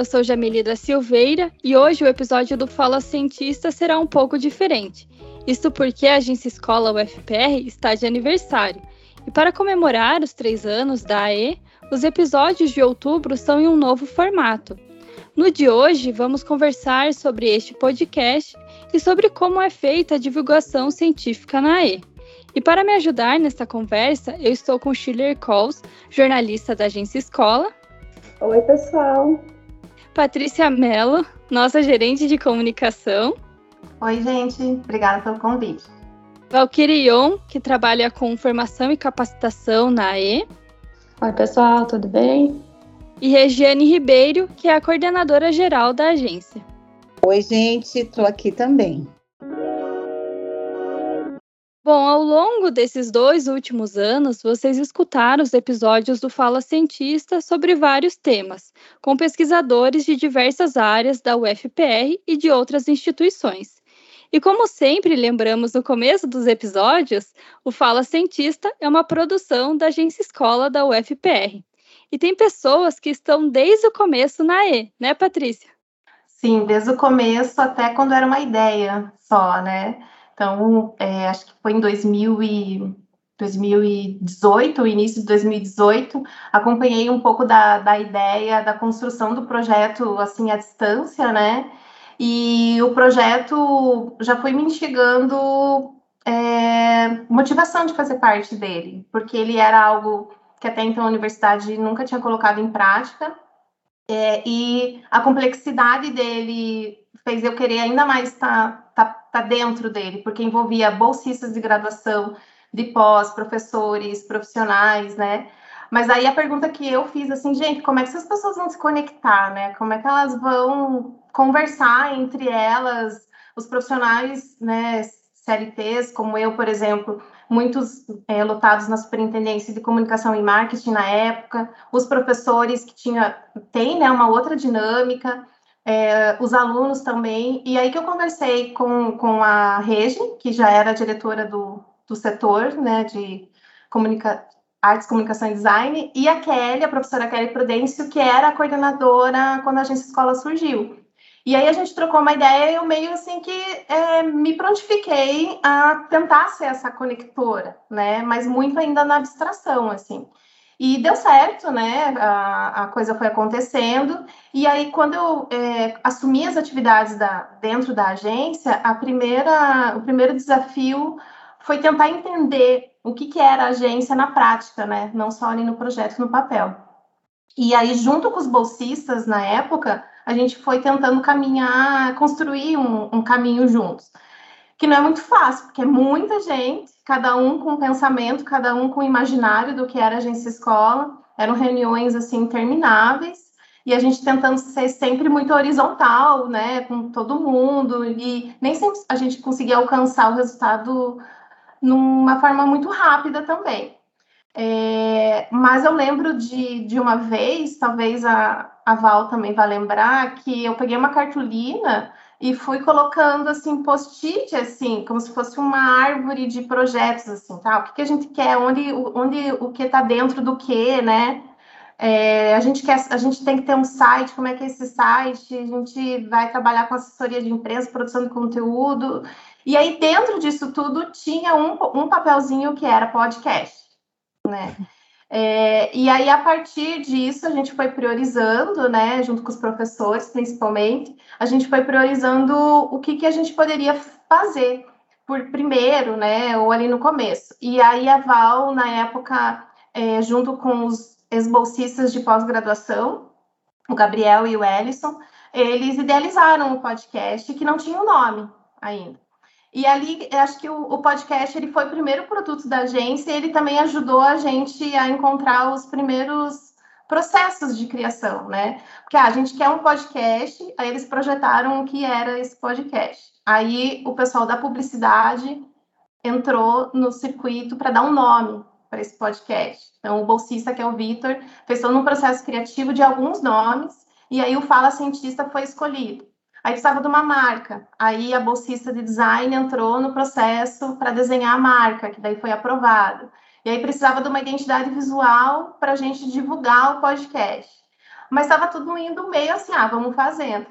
eu sou Jamilida Silveira e hoje o episódio do Fala Cientista será um pouco diferente. Isso porque a Agência Escola UFPR está de aniversário. E para comemorar os três anos da AE, os episódios de outubro são em um novo formato. No de hoje, vamos conversar sobre este podcast e sobre como é feita a divulgação científica na AE. E para me ajudar nesta conversa, eu estou com Schiller Coles, jornalista da Agência Escola. Oi, pessoal. Patrícia Mello, nossa gerente de comunicação. Oi, gente. Obrigada pelo convite. Valkyrie Ion, que trabalha com formação e capacitação na AE. Oi, pessoal, tudo bem? E Regiane Ribeiro, que é a coordenadora geral da agência. Oi, gente, estou aqui também. Bom, ao longo desses dois últimos anos, vocês escutaram os episódios do Fala Cientista sobre vários temas, com pesquisadores de diversas áreas da UFPR e de outras instituições. E como sempre lembramos no começo dos episódios, o Fala Cientista é uma produção da Agência Escola da UFPR. E tem pessoas que estão desde o começo na E, né, Patrícia? Sim, desde o começo até quando era uma ideia só, né? Então, é, acho que foi em 2000 e 2018, início de 2018, acompanhei um pouco da, da ideia da construção do projeto assim à distância, né? E o projeto já foi me instigando é, motivação de fazer parte dele, porque ele era algo que até então a universidade nunca tinha colocado em prática, é, e a complexidade dele fez eu querer ainda mais estar tá, tá, tá dentro dele, porque envolvia bolsistas de graduação, de pós, professores, profissionais, né? Mas aí a pergunta que eu fiz assim, gente, como é que essas pessoas vão se conectar, né? Como é que elas vão conversar entre elas, os profissionais, né, CLTs, como eu, por exemplo, muitos é, lotados na Superintendência de Comunicação e Marketing na época, os professores que tinha, tem, né, uma outra dinâmica, é, os alunos também. E aí que eu conversei com, com a Regi, que já era diretora do, do setor né, de comunica artes, comunicação e design, e a Kelly, a professora Kelly Prudêncio, que era a coordenadora quando a agência escola surgiu. E aí a gente trocou uma ideia e eu meio assim que é, me prontifiquei a tentar ser essa conectora, né? Mas muito ainda na abstração, assim. E deu certo, né? A, a coisa foi acontecendo. E aí, quando eu é, assumi as atividades da, dentro da agência, a primeira, o primeiro desafio foi tentar entender o que, que era a agência na prática, né? Não só ali no projeto, no papel. E aí, junto com os bolsistas na época, a gente foi tentando caminhar, construir um, um caminho juntos que não é muito fácil, porque é muita gente, cada um com pensamento, cada um com imaginário do que era agência escola. Eram reuniões assim intermináveis e a gente tentando ser sempre muito horizontal, né, com todo mundo e nem sempre a gente conseguia alcançar o resultado numa forma muito rápida também. É, mas eu lembro de, de uma vez, talvez a, a Val também vai lembrar, que eu peguei uma cartolina e fui colocando assim post-it assim como se fosse uma árvore de projetos assim tá? O que, que a gente quer? Onde onde o que está dentro do que né? É, a gente quer a gente tem que ter um site como é que é esse site? A gente vai trabalhar com assessoria de imprensa produção de conteúdo. E aí dentro disso tudo tinha um, um papelzinho que era podcast né é, e aí, a partir disso, a gente foi priorizando, né, junto com os professores, principalmente, a gente foi priorizando o que, que a gente poderia fazer por primeiro, né, ou ali no começo. E aí, a Val, na época, é, junto com os ex-bolsistas de pós-graduação, o Gabriel e o Ellison, eles idealizaram o podcast que não tinha o um nome ainda. E ali, acho que o, o, podcast ele foi o primeiro produto da agência e ele também ajudou a gente a encontrar os primeiros processos de criação, né? Porque ah, a gente quer um podcast, aí eles projetaram o que era esse podcast. Aí o pessoal da publicidade entrou no circuito para dar um nome para esse podcast. Então, o bolsista, que é o Vitor, fez todo um processo criativo de alguns nomes, e aí o Fala Cientista foi escolhido. Aí precisava de uma marca. Aí a bolsista de design entrou no processo para desenhar a marca, que daí foi aprovado. E aí precisava de uma identidade visual para a gente divulgar o podcast. mas estava tudo indo meio assim, ah, vamos fazendo.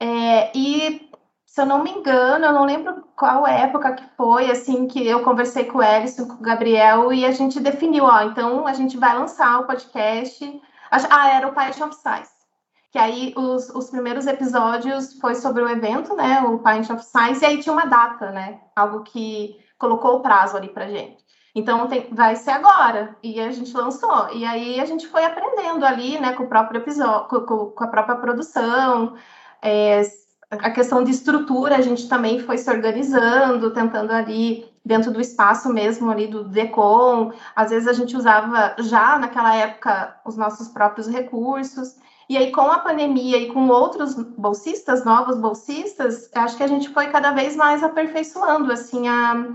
É, e se eu não me engano, eu não lembro qual época que foi, assim, que eu conversei com o Ellison, com o Gabriel, e a gente definiu, ó, então a gente vai lançar o podcast. Ah, era o Pint of Size. Que aí os, os primeiros episódios foi sobre o evento, né? O Pint of Science, e aí tinha uma data, né? Algo que colocou o prazo ali pra gente. Então tem, vai ser agora. E a gente lançou. E aí a gente foi aprendendo ali, né, com o próprio episódio, com, com a própria produção. É, a questão de estrutura, a gente também foi se organizando, tentando ali dentro do espaço mesmo ali do Decom. Às vezes a gente usava já naquela época os nossos próprios recursos. E aí, com a pandemia e com outros bolsistas, novos bolsistas, acho que a gente foi cada vez mais aperfeiçoando, assim, a,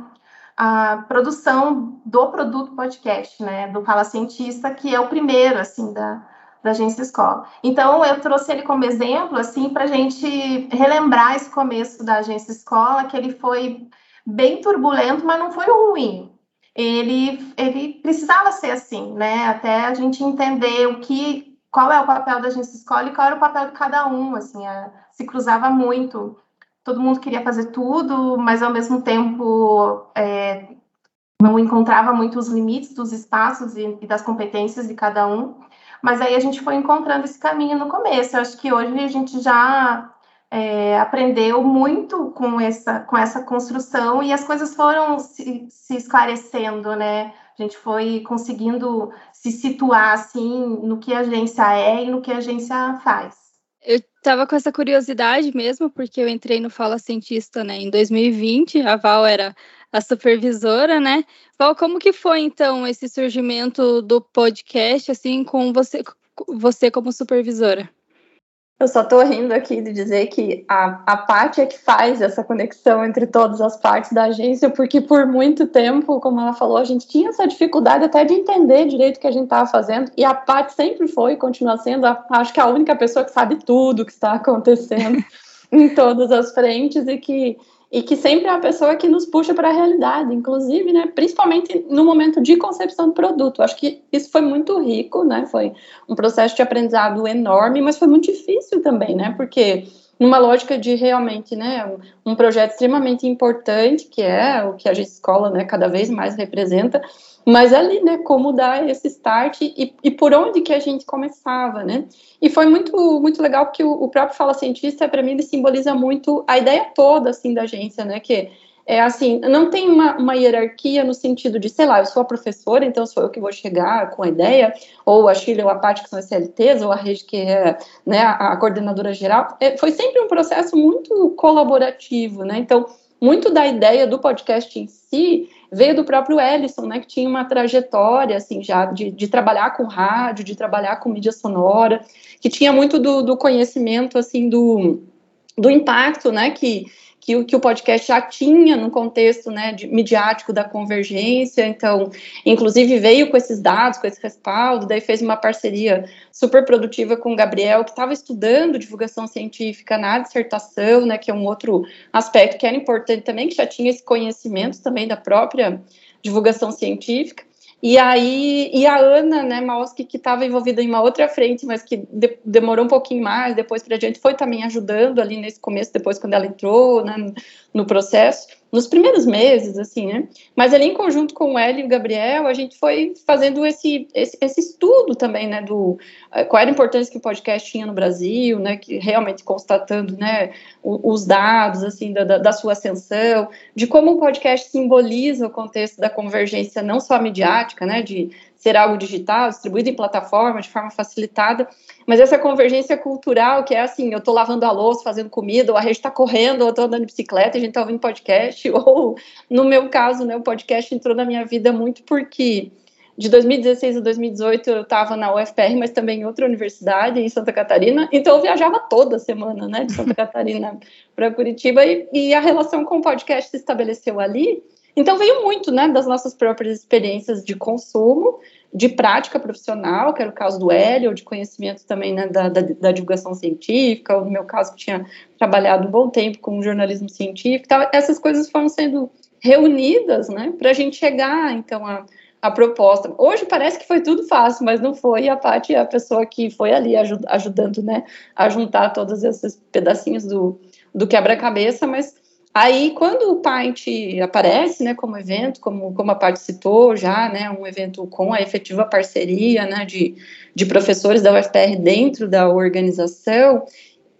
a produção do produto podcast, né, do Fala Cientista, que é o primeiro, assim, da, da agência escola. Então, eu trouxe ele como exemplo, assim, para a gente relembrar esse começo da agência escola, que ele foi bem turbulento, mas não foi ruim. Ele, ele precisava ser assim, né, até a gente entender o que qual é o papel da agência escola e qual era o papel de cada um, assim, a, se cruzava muito. Todo mundo queria fazer tudo, mas ao mesmo tempo é, não encontrava muito os limites dos espaços e, e, das competências de cada um. Mas aí a gente foi encontrando esse caminho no começo. Eu acho que hoje a gente já é, aprendeu muito com essa, com essa construção e as coisas foram se, se esclarecendo, né? A gente foi conseguindo se situar assim no que a agência é e no que a agência faz. Eu estava com essa curiosidade mesmo, porque eu entrei no Fala Cientista né, em 2020, a Val era a supervisora, né? Val, como que foi então esse surgimento do podcast, assim, com você, você como supervisora? Eu só estou rindo aqui de dizer que a, a parte é que faz essa conexão entre todas as partes da agência, porque por muito tempo, como ela falou, a gente tinha essa dificuldade até de entender direito o que a gente estava fazendo, e a parte sempre foi e continua sendo, a, acho que a única pessoa que sabe tudo o que está acontecendo em todas as frentes e que e que sempre é a pessoa que nos puxa para a realidade, inclusive, né, principalmente no momento de concepção do produto. Acho que isso foi muito rico, né, foi um processo de aprendizado enorme, mas foi muito difícil também, né, porque numa lógica de realmente, né, um projeto extremamente importante, que é o que a escola, né, cada vez mais representa, mas ali, né, como dar esse start e, e por onde que a gente começava, né? E foi muito, muito legal porque o, o próprio Fala Cientista, para mim, ele simboliza muito a ideia toda, assim, da agência, né? Que é assim, não tem uma, uma hierarquia no sentido de, sei lá, eu sou a professora, então sou eu que vou chegar com a ideia, ou a Chile ou a Paty, que são as CLTs, ou a Rede, que é né, a, a coordenadora geral. É, foi sempre um processo muito colaborativo, né? Então, muito da ideia do podcast em si veio do próprio Ellison, né, que tinha uma trajetória, assim, já de, de trabalhar com rádio, de trabalhar com mídia sonora, que tinha muito do, do conhecimento, assim, do, do impacto, né, que, que, o, que o podcast já tinha no contexto né, de, midiático da convergência, então, inclusive veio com esses dados, com esse respaldo, daí fez uma parceria super produtiva com o Gabriel, que estava estudando divulgação científica na dissertação, né, que é um outro aspecto que era importante também, que já tinha esse conhecimento também da própria divulgação científica. E aí, e a Ana, né, Malski, que estava envolvida em uma outra frente, mas que de, demorou um pouquinho mais, depois para a gente foi também ajudando ali nesse começo, depois quando ela entrou, né, no processo nos primeiros meses, assim, né? Mas ali em conjunto com o Hélio e o Gabriel, a gente foi fazendo esse, esse, esse, estudo também, né, do eh, qual era a importância que o podcast tinha no Brasil, né, que realmente constatando, né, os dados, assim, da, da sua ascensão, de como o podcast simboliza o contexto da convergência não só midiática, né, de ser algo digital, distribuído em plataforma, de forma facilitada, mas essa convergência cultural, que é assim, eu estou lavando a louça, fazendo comida, ou a gente está correndo, ou eu estou andando de bicicleta, a gente está ouvindo podcast, ou no meu caso, né, o podcast entrou na minha vida muito porque de 2016 a 2018 eu estava na UFPR, mas também em outra universidade, em Santa Catarina, então eu viajava toda semana, né, de Santa Catarina para Curitiba, e, e, a relação com o podcast se estabeleceu ali, então veio muito, né, das nossas próprias experiências de consumo, de prática profissional, que era o caso do Hélio, de conhecimento também né, da, da, da, divulgação científica, no meu caso, que tinha trabalhado um bom tempo com jornalismo científico, então, essas coisas foram sendo reunidas, né, para a gente chegar, então, a, a proposta. Hoje parece que foi tudo fácil, mas não foi. E a Paty é a pessoa que foi ali ajud ajudando, né, a juntar todos esses pedacinhos do, do quebra-cabeça, mas Aí, quando o Paint aparece, né, como evento, como, como a parte citou já, né, um evento com a efetiva parceria, né, de, de professores da UFPR dentro da organização,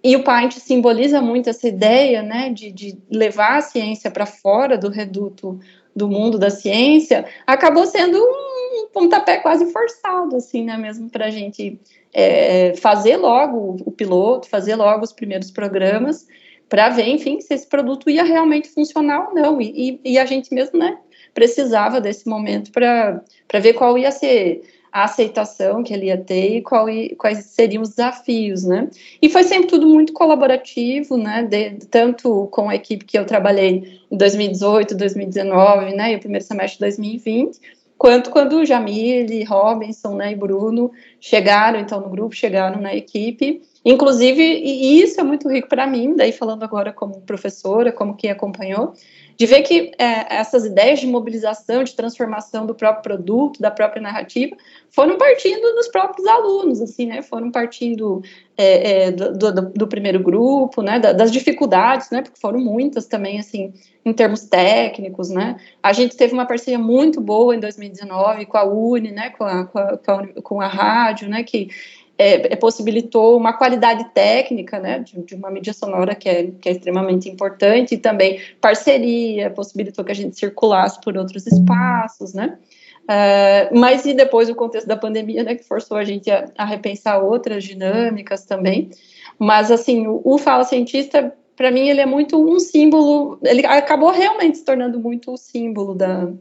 e o Paint simboliza muito essa ideia, né, de, de levar a ciência para fora do reduto do mundo da ciência, acabou sendo um pontapé quase forçado, assim, né, mesmo para a gente é, fazer logo o piloto, fazer logo os primeiros programas, para ver, enfim, se esse produto ia realmente funcionar ou não. E, e, e a gente mesmo, né, precisava desse momento para ver qual ia ser a aceitação que ele ia ter e qual, quais seriam os desafios, né? E foi sempre tudo muito colaborativo, né? De, tanto com a equipe que eu trabalhei em 2018, 2019, né? E o primeiro semestre de 2020, quanto quando Jamile, Robinson, né? E Bruno chegaram, então, no grupo, chegaram na equipe Inclusive, e isso é muito rico para mim, daí falando agora como professora, como quem acompanhou, de ver que é, essas ideias de mobilização, de transformação do próprio produto, da própria narrativa, foram partindo dos próprios alunos, assim, né? Foram partindo é, é, do, do, do, primeiro grupo, né? das dificuldades, né? Porque foram muitas também, assim, em termos técnicos, né? A gente teve uma parceria muito boa em 2019 com a Uni, né? Com a, com a, com a rádio, né? Que é, é, possibilitou uma qualidade técnica, né, de, de, uma mídia sonora que é, que é extremamente importante, e também parceria, possibilitou que a gente circulasse por outros espaços, né, uh, mas e depois o contexto da pandemia, né, que forçou a gente a, a repensar outras dinâmicas também, mas assim, o, o Fala Cientista, para mim, ele é muito um símbolo, ele acabou realmente se tornando muito o símbolo da,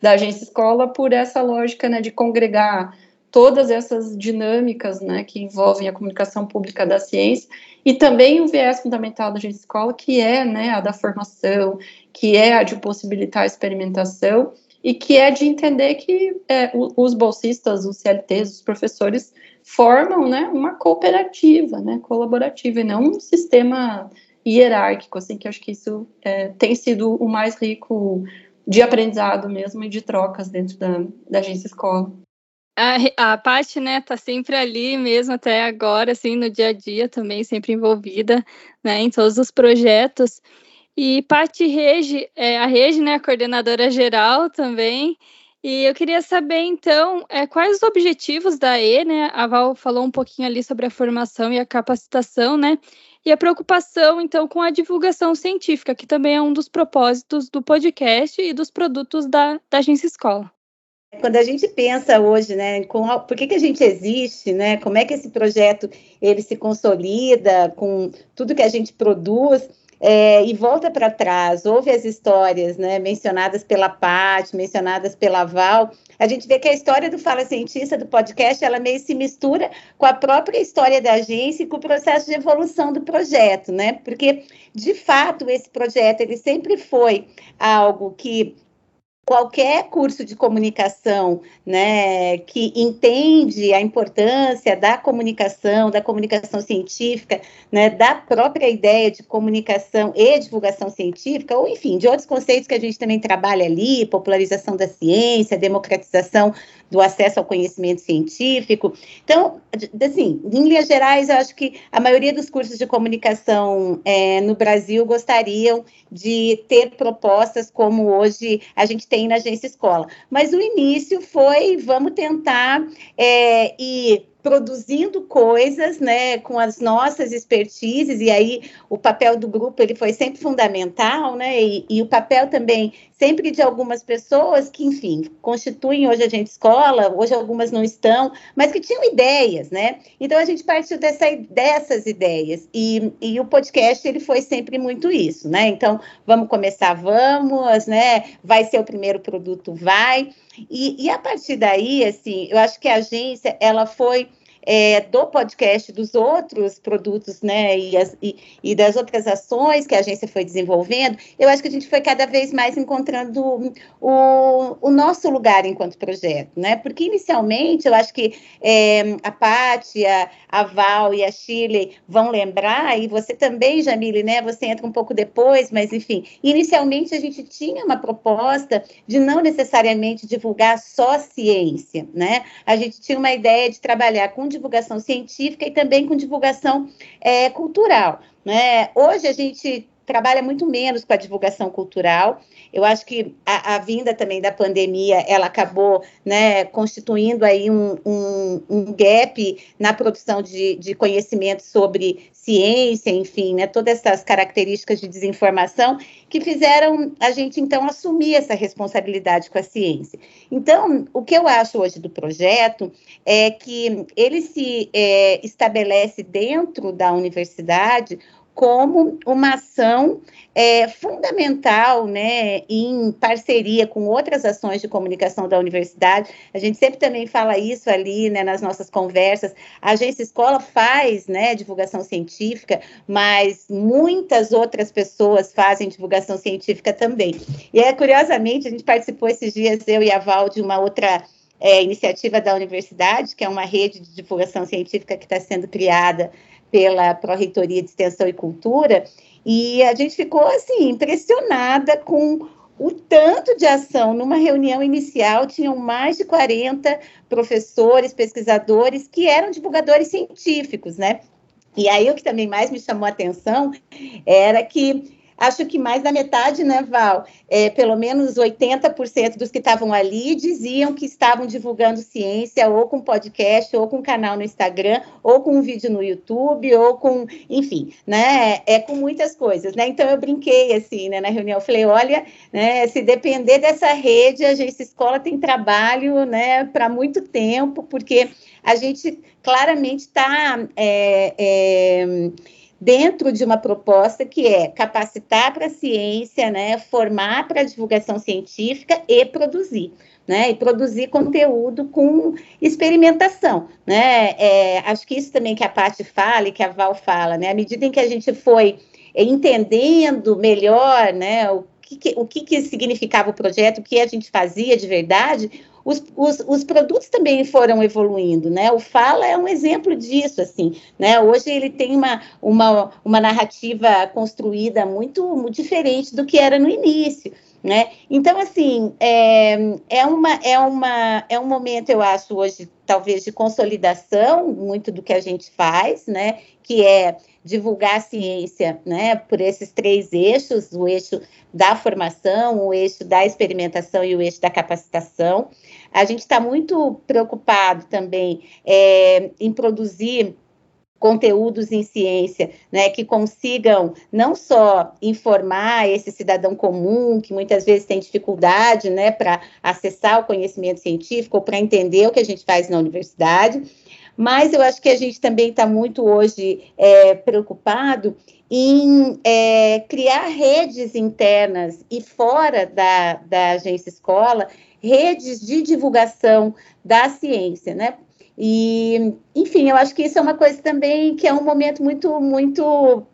da agência escola por essa lógica, né, de congregar todas essas dinâmicas né, que envolvem a comunicação pública da ciência e também o viés fundamental da gente escola, que é né, a da formação, que é a de possibilitar a experimentação e que é de entender que é, os bolsistas, os CLTs, os professores formam né, uma cooperativa, né, colaborativa, e não um sistema hierárquico, assim, que acho que isso é, tem sido o mais rico de aprendizado mesmo e de trocas dentro da, da agência escola. A, a Paty, né, tá sempre ali mesmo até agora, assim, no dia a dia também, sempre envolvida, né, em todos os projetos. E Paty Rege, é, a Rege, né, a coordenadora geral também. E eu queria saber, então, é, quais os objetivos da E, né? A Val falou um pouquinho ali sobre a formação e a capacitação, né? E a preocupação, então, com a divulgação científica, que também é um dos propósitos do podcast e dos produtos da, da Agência Escola. Quando a gente pensa hoje, né, com a, por que, que a gente existe, né, como é que esse projeto ele se consolida com tudo que a gente produz, é, e volta para trás, ouve as histórias né, mencionadas pela Paty, mencionadas pela Val, a gente vê que a história do Fala Cientista, do podcast, ela meio se mistura com a própria história da agência e com o processo de evolução do projeto, né? Porque, de fato, esse projeto, ele sempre foi algo que qualquer curso de comunicação, né, que entende a importância da comunicação, da comunicação científica, né, da própria ideia de comunicação e divulgação científica, ou enfim, de outros conceitos que a gente também trabalha ali, popularização da ciência, democratização do acesso ao conhecimento científico. Então, assim, em linhas gerais, eu acho que a maioria dos cursos de comunicação é, no Brasil gostariam de ter propostas como hoje a gente tem na agência escola. Mas o início foi, vamos tentar é, ir produzindo coisas, né, com as nossas expertises, e aí o papel do grupo ele foi sempre fundamental, né, e, e, o papel também sempre de algumas pessoas que, enfim, constituem hoje a gente escola, hoje algumas não estão, mas que tinham ideias, né, então a gente partiu dessa, dessas ideias, e, e o podcast ele foi sempre muito isso, né, então vamos começar, vamos, né, vai ser o primeiro produto, vai, e, e a partir daí, assim, eu acho que a agência, ela foi é, do podcast, dos outros produtos, né, e, as, e, e, das outras ações que a agência foi desenvolvendo, eu acho que a gente foi cada vez mais encontrando o, o nosso lugar enquanto projeto, né, porque inicialmente eu acho que é, a Paty, a, a Val e a Chile vão lembrar, e você também, Jamile, né, você entra um pouco depois, mas enfim, inicialmente a gente tinha uma proposta de não necessariamente divulgar só ciência, né, a gente tinha uma ideia de trabalhar com divulgação científica e também com divulgação é, cultural. Né? Hoje a gente trabalha muito menos com a divulgação cultural. Eu acho que a, a vinda também da pandemia, ela acabou né, constituindo aí um, um, um gap na produção de, de conhecimento sobre ciência, enfim, né, todas essas características de desinformação que fizeram a gente, então, assumir essa responsabilidade com a ciência. Então, o que eu acho hoje do projeto é que ele se é, estabelece dentro da universidade como uma ação é, fundamental, né, em parceria com outras ações de comunicação da universidade. A gente sempre também fala isso ali, né, nas nossas conversas. A agência escola faz, né, divulgação científica, mas muitas outras pessoas fazem divulgação científica também. E é curiosamente a gente participou esses dias eu e a Val de uma outra é, iniciativa da universidade, que é uma rede de divulgação científica que está sendo criada pela Pró-Reitoria de Extensão e Cultura, e a gente ficou, assim, impressionada com o tanto de ação. Numa reunião inicial, tinham mais de 40 professores, pesquisadores, que eram divulgadores científicos, né? E aí, o que também mais me chamou a atenção era que acho que mais da metade, né, Val? É, pelo menos 80% dos que estavam ali diziam que estavam divulgando ciência, ou com podcast, ou com canal no Instagram, ou com um vídeo no YouTube, ou com, enfim, né? É com muitas coisas, né? Então eu brinquei assim, né, na reunião, falei, olha, né, se depender dessa rede, a agência escola tem trabalho, né, para muito tempo, porque a gente claramente está é, é, dentro de uma proposta que é capacitar para a ciência, né, formar para a divulgação científica e produzir. Né, e produzir conteúdo com experimentação, né? É, acho que isso também que a Paty fala e que a Val fala, né? À medida em que a gente foi entendendo melhor, né, o que, o que, que significava o projeto, o que a gente fazia de verdade, os, os, os, produtos também foram evoluindo, né? O Fala é um exemplo disso, assim, né? Hoje ele tem uma, uma, uma narrativa construída muito, muito diferente do que era no início. Né? Então, assim, é, é, uma, é, uma, é um momento, eu acho, hoje, talvez, de consolidação, muito do que a gente faz, né? Que é divulgar a ciência, né? Por esses três eixos, o eixo da formação, o eixo da experimentação e o eixo da capacitação. A gente está muito preocupado também é, em produzir conteúdos em ciência, né, que consigam não só informar esse cidadão comum que muitas vezes tem dificuldade, né, para acessar o conhecimento científico ou para entender o que a gente faz na universidade, mas eu acho que a gente também está muito hoje é, preocupado em é, criar redes internas e fora da, da agência escola, redes de divulgação da ciência, né? E, enfim, eu acho que isso é uma coisa também que é um momento muito, muito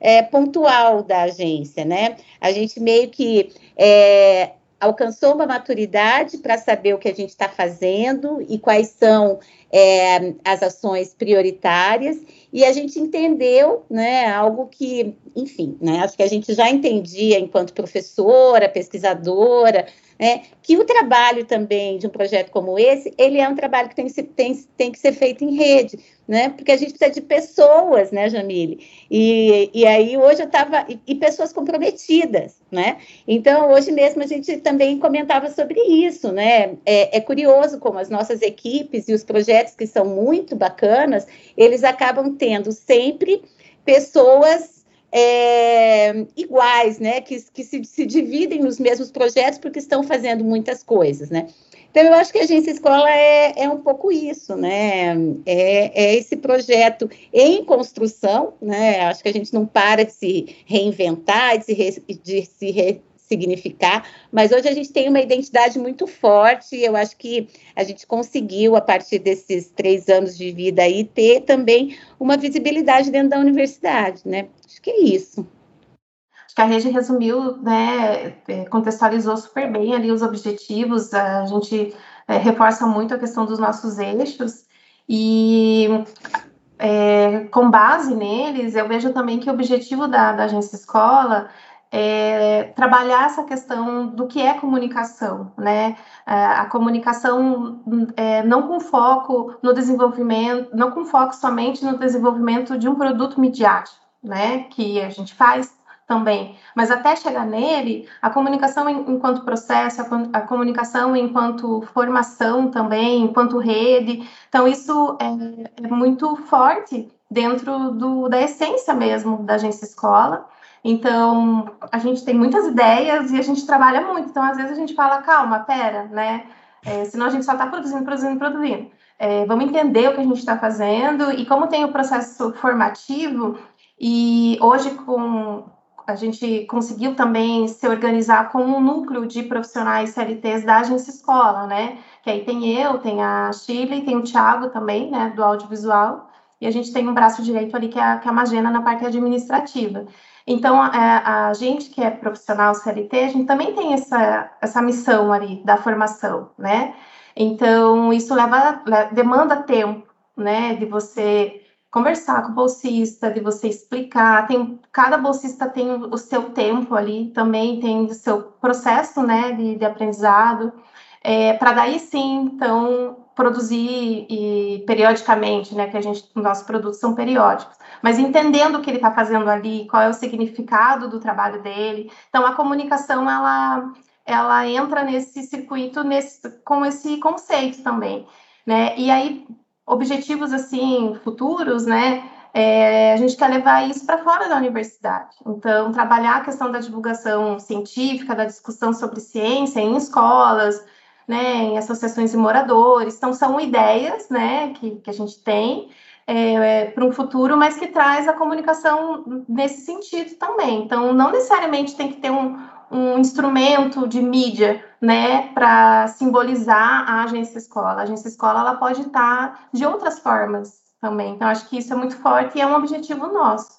é, pontual da agência, né? A gente meio que é, alcançou uma maturidade para saber o que a gente está fazendo e quais são é, as ações prioritárias, e a gente entendeu, né, algo que, enfim, né, acho que a gente já entendia enquanto professora, pesquisadora, né, que o trabalho também de um projeto como esse, ele é um trabalho que tem, tem, tem que ser feito em rede, né, porque a gente precisa de pessoas, né, Jamile, e, e aí hoje eu estava, e, e, pessoas comprometidas, né, então hoje mesmo a gente também comentava sobre isso, né, é, é curioso como as nossas equipes e os projetos que são muito bacanas, eles acabam tendo sempre pessoas é, iguais, né, que, que se, se, dividem nos mesmos projetos porque estão fazendo muitas coisas, né. Então, eu acho que a agência escola é, é um pouco isso, né, é, é, esse projeto em construção, né, acho que a gente não para de se reinventar, de se, re, de se re, significar, mas hoje a gente tem uma identidade muito forte, eu acho que a gente conseguiu, a partir desses três anos de vida aí, ter também uma visibilidade dentro da universidade, né? Acho que é isso. Acho que a rede resumiu, né, é, contextualizou super bem ali os objetivos, a gente é, reforça muito a questão dos nossos eixos, e é, com base neles, eu vejo também que o objetivo da, da agência escola é, trabalhar essa questão do que é comunicação, né? É, a comunicação é, não com foco no desenvolvimento, não com foco somente no desenvolvimento de um produto midiático, né? Que a gente faz também, mas até chegar nele, a comunicação enquanto processo, a, comunicação enquanto formação também, enquanto rede, então isso é, é muito forte dentro do, da essência mesmo da agência escola. Então, a gente tem muitas ideias e a gente trabalha muito. Então, às vezes a gente fala, calma, pera, né? É, senão a gente só está produzindo, produzindo, produzindo. É, vamos entender o que a gente está fazendo e como tem o processo formativo. E hoje, com a gente conseguiu também se organizar com um núcleo de profissionais CLTs da agência escola, né? Que aí tem eu, tem a Chile, tem o Thiago também, né, do audiovisual, e a gente tem um braço direito ali que é que é a Magena na parte administrativa. Então, a, a, gente que é profissional CLT, a gente também tem essa, essa missão ali da formação, né? Então, isso leva, demanda tempo, né, de você conversar com o bolsista, de você explicar. Tem, cada bolsista tem o seu tempo ali, também tem o seu processo, né, de, de aprendizado, é, para daí sim, então, produzir e periodicamente, né, que a gente, nossos produtos são periódicos, mas entendendo o que ele está fazendo ali, qual é o significado do trabalho dele. Então, a comunicação, ela, ela entra nesse circuito nesse, com esse conceito também, né, e aí, objetivos, assim, futuros, né, é, a gente quer levar isso para fora da universidade. Então, trabalhar a questão da divulgação científica, da discussão sobre ciência em escolas, né, em associações de moradores. Então, são ideias né, que, que a gente tem é, é, para um futuro, mas que traz a comunicação nesse sentido também. Então, não necessariamente tem que ter um, um instrumento de mídia né, para simbolizar a agência escola. A agência escola ela pode estar de outras formas também. Então, acho que isso é muito forte e é um objetivo nosso.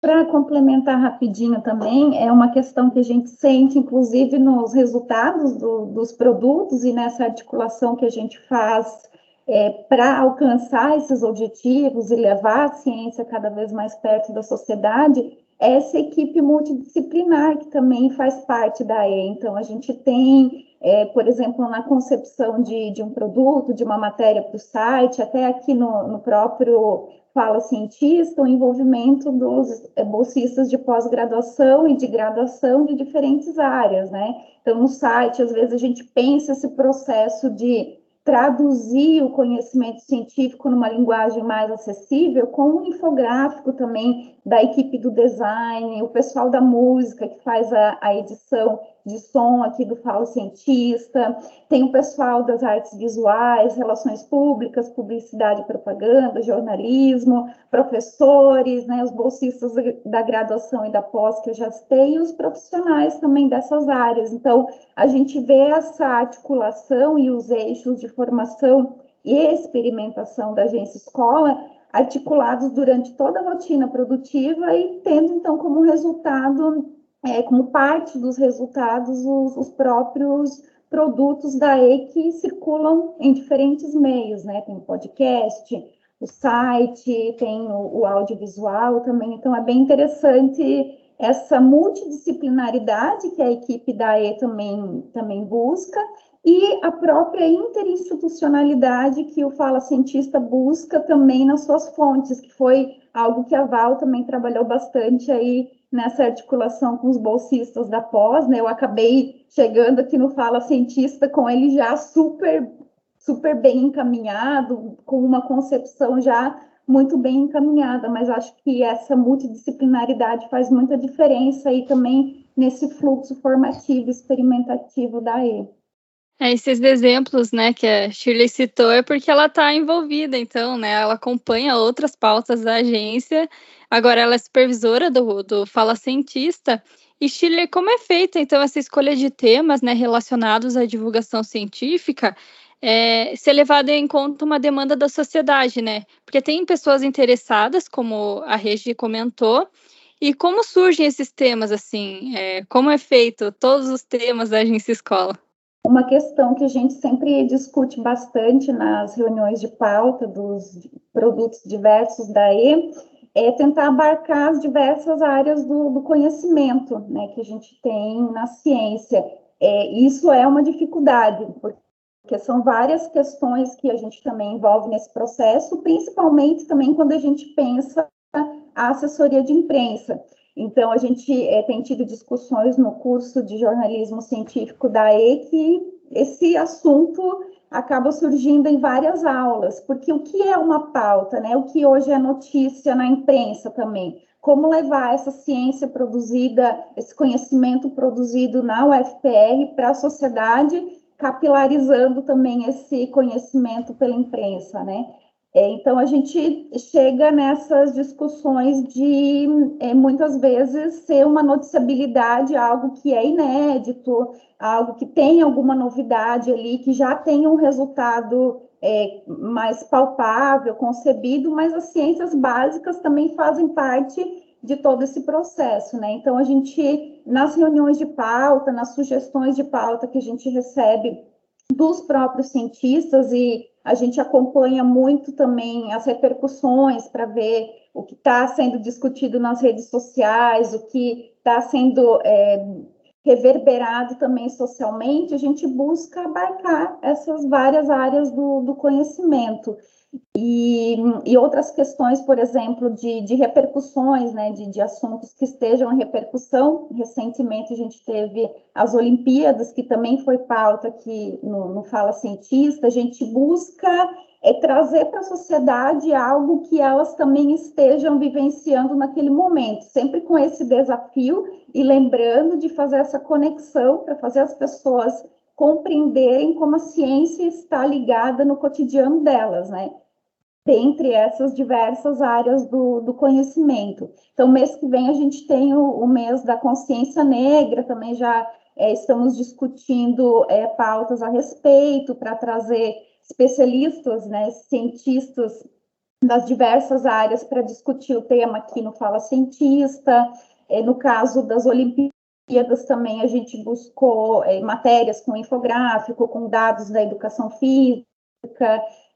Para complementar rapidinho também, é uma questão que a gente sente, inclusive, nos resultados do, dos produtos e nessa articulação que a gente faz é, para alcançar esses objetivos e levar a ciência cada vez mais perto da sociedade, essa equipe multidisciplinar que também faz parte da E. Então, a gente tem, é, por exemplo, na concepção de, de um produto, de uma matéria para o site, até aqui no, no próprio fala cientista, o envolvimento dos bolsistas de pós-graduação e de graduação de diferentes áreas, né? Então, no site, às vezes a gente pensa esse processo de traduzir o conhecimento científico numa linguagem mais acessível com um infográfico também da equipe do design, o pessoal da música que faz a, a edição de som aqui do Fala Cientista, tem o pessoal das artes visuais, relações públicas, publicidade e propaganda, jornalismo, professores, né, os bolsistas da graduação e da pós que eu já citei, e os profissionais também dessas áreas. Então, a gente vê essa articulação e os eixos de formação e experimentação da agência escola articulados durante toda a rotina produtiva e tendo, então, como resultado é, como parte dos resultados, os, os, próprios produtos da E que circulam em diferentes meios, né? Tem podcast, o site, tem o, o audiovisual também. Então, é bem interessante essa multidisciplinaridade que a equipe da E também, também busca e a própria interinstitucionalidade que o Fala Cientista busca também nas suas fontes, que foi algo que a Val também trabalhou bastante aí nessa articulação com os bolsistas da pós, né? Eu acabei chegando aqui no Fala Cientista com ele já super, super bem encaminhado, com uma concepção já muito bem encaminhada, mas acho que essa multidisciplinaridade faz muita diferença aí também nesse fluxo formativo experimentativo da E. É, esses exemplos, né, que a Shirley citou é porque ela está envolvida, então, né, ela acompanha outras pautas da agência, agora ela é supervisora do, do Fala Cientista, e Shirley, como é feita, então, essa escolha de temas, né, relacionados à divulgação científica, é, ser levada em conta uma demanda da sociedade, né, porque tem pessoas interessadas, como a Regi comentou, e como surgem esses temas, assim, é, como é feito todos os temas da agência escola? Uma questão que a gente sempre discute bastante nas reuniões de pauta dos produtos diversos da E é tentar abarcar as diversas áreas do, do conhecimento né, que a gente tem na ciência. É, isso é uma dificuldade, porque são várias questões que a gente também envolve nesse processo, principalmente também quando a gente pensa a assessoria de imprensa. Então, a gente é, tem tido discussões no curso de jornalismo científico da E que esse assunto acaba surgindo em várias aulas, porque o que é uma pauta, né? O que hoje é notícia na imprensa também. Como levar essa ciência produzida, esse conhecimento produzido na UFPR para a sociedade, capilarizando também esse conhecimento pela imprensa, né? É, então, a gente chega nessas discussões de, é, muitas vezes, ser uma noticiabilidade, algo que é inédito, algo que tem alguma novidade ali, que já tem um resultado é, mais palpável, concebido, mas as ciências básicas também fazem parte de todo esse processo, né? Então, a gente, nas reuniões de pauta, nas sugestões de pauta que a gente recebe dos próprios cientistas e a gente acompanha muito também as repercussões para ver o que está sendo discutido nas redes sociais, o que está sendo é, reverberado também socialmente, a gente busca abarcar essas várias áreas do, do conhecimento. E, e, outras questões, por exemplo, de, de repercussões, né, de, de, assuntos que estejam em repercussão. Recentemente a gente teve as Olimpíadas, que também foi pauta aqui no, no Fala Cientista. A gente busca é, trazer para a sociedade algo que elas também estejam vivenciando naquele momento, sempre com esse desafio e lembrando de fazer essa conexão para fazer as pessoas compreenderem como a ciência está ligada no cotidiano delas, né? Dentre essas diversas áreas do, do conhecimento. Então, mês que vem a gente tem o, o mês da consciência negra, também já é, estamos discutindo é, pautas a respeito para trazer especialistas, né, cientistas das diversas áreas para discutir o tema aqui no Fala Cientista. É, no caso das Olimpíadas, também a gente buscou é, matérias com infográfico, com dados da educação física,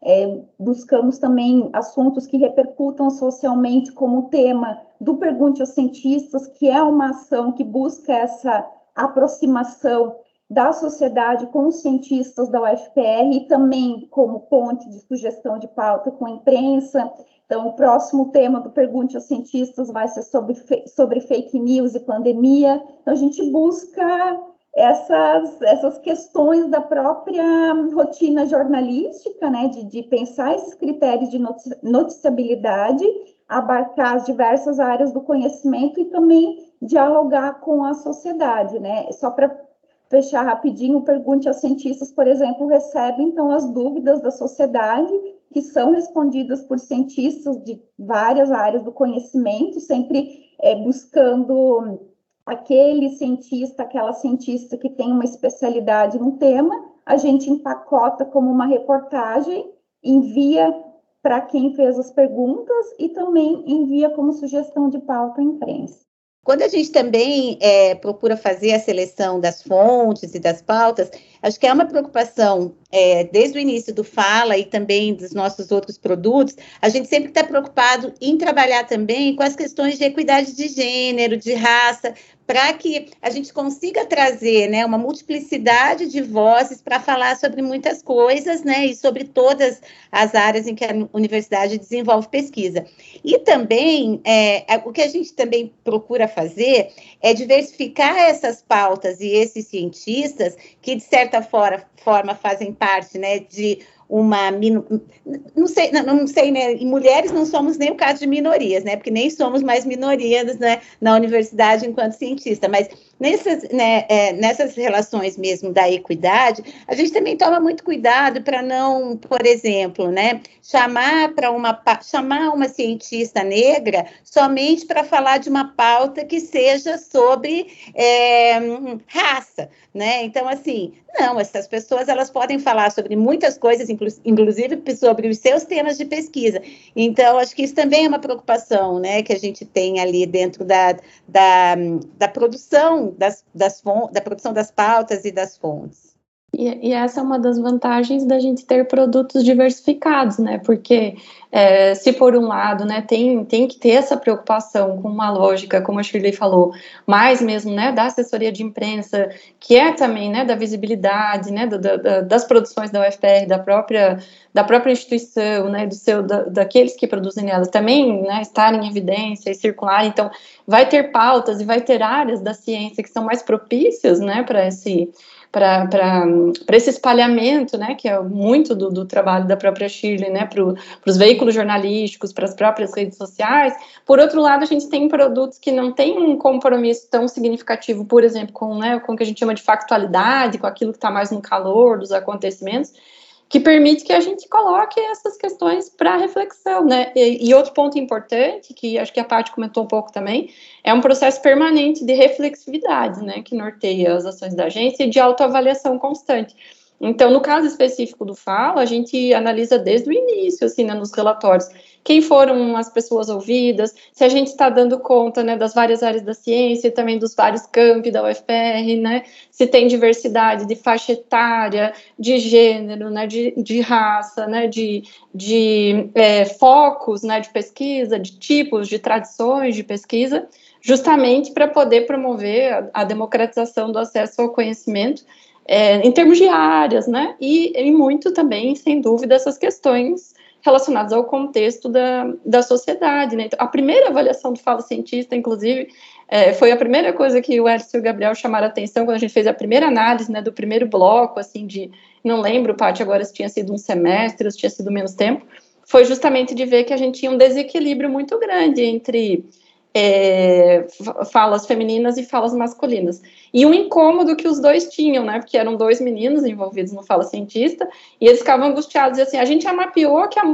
é, buscamos também assuntos que repercutam socialmente como tema do Pergunte aos Cientistas, que é uma ação que busca essa aproximação da sociedade com os cientistas da UFPR e também como ponte de sugestão de pauta com a imprensa. Então, o próximo tema do Pergunte aos Cientistas vai ser sobre, sobre fake news e pandemia. Então, a gente busca essas, essas questões da própria rotina jornalística, né, de, de pensar esses critérios de noticiabilidade, abarcar as diversas áreas do conhecimento e também dialogar com a sociedade, né? Só para fechar rapidinho, pergunte aos cientistas, por exemplo, recebem então as dúvidas da sociedade que são respondidas por cientistas de várias áreas do conhecimento, sempre é, buscando aquele cientista, aquela cientista que tem uma especialidade no tema, a gente empacota como uma reportagem, envia para quem fez as perguntas e também envia como sugestão de pauta à imprensa. Quando a gente também é, procura fazer a seleção das fontes e das pautas, acho que é uma preocupação é, desde o início do Fala e também dos nossos outros produtos, a gente sempre está preocupado em trabalhar também com as questões de equidade de gênero, de raça, para que a gente consiga trazer né, uma multiplicidade de vozes para falar sobre muitas coisas, né, e sobre todas as áreas em que a universidade desenvolve pesquisa. E também, é, o que a gente também procura fazer é diversificar essas pautas e esses cientistas que, de certa forma, forma fazem parte né, de uma não sei, não, sei, né? Em mulheres não somos nem o caso de minorias, né? Porque nem somos mais minorias né, na universidade enquanto cientista, mas nessas, né, é, nessas relações mesmo da equidade, a gente também toma muito cuidado para não, por exemplo, né, chamar para uma chamar uma cientista negra somente para falar de uma pauta que seja sobre é, raça, né? Então, assim, não, essas pessoas elas podem falar sobre muitas coisas, inclusive sobre os seus temas de pesquisa. Então, acho que isso também é uma preocupação, né, que a gente tem ali dentro da, da, da das da produção das pautas e das fontes. E, e, essa é uma das vantagens da gente ter produtos diversificados, né? Porque é, se por um lado, né, tem, tem que ter essa preocupação com uma lógica, como a Shirley falou, mais mesmo, né, da assessoria de imprensa, que é também, né, da visibilidade, né, do, da, das produções da UFR, da própria, da própria instituição, né, do seu, da, daqueles que produzem elas, também, né, estar em evidência e circular, então, vai ter pautas e vai ter áreas da ciência que são mais propícias, né, para esse para esse espalhamento, né, que é muito do, do trabalho da própria Shirley, né, para os veículos jornalísticos, para as próprias redes sociais. Por outro lado, a gente tem produtos que não têm um compromisso tão significativo, por exemplo, com, né, com o que a gente chama de factualidade, com aquilo que está mais no calor dos acontecimentos, que permite que a gente coloque essas questões para reflexão, né? E, e, outro ponto importante, que acho que a Paty comentou um pouco também, é um processo permanente de reflexividade, né, que norteia as ações da agência e de autoavaliação constante. Então, no caso específico do Fala, a gente analisa desde o início, assim, né, nos relatórios, quem foram as pessoas ouvidas, se a gente está dando conta, né, das várias áreas da ciência e também dos vários campi da UFR, né, se tem diversidade de faixa etária, de gênero, né, de, de raça, né, de, de é, focos, né, de pesquisa, de tipos, de tradições de pesquisa, justamente para poder promover a, a democratização do acesso ao conhecimento é, em termos de áreas, né? E, e muito também, sem dúvida, essas questões relacionadas ao contexto da, da sociedade, né? Então, a primeira avaliação do Fala Cientista, inclusive, é, foi a primeira coisa que o Edson e o Gabriel chamaram a atenção quando a gente fez a primeira análise, né, do primeiro bloco, assim, de, não lembro, Paty, agora se tinha sido um semestre, se tinha sido menos tempo, foi justamente de ver que a gente tinha um desequilíbrio muito grande entre é, falas femininas e falas masculinas. E um incômodo que os dois tinham, né? Porque eram dois meninos envolvidos no Fala Cientista, e eles ficavam angustiados. E assim, a gente já mapeou que a,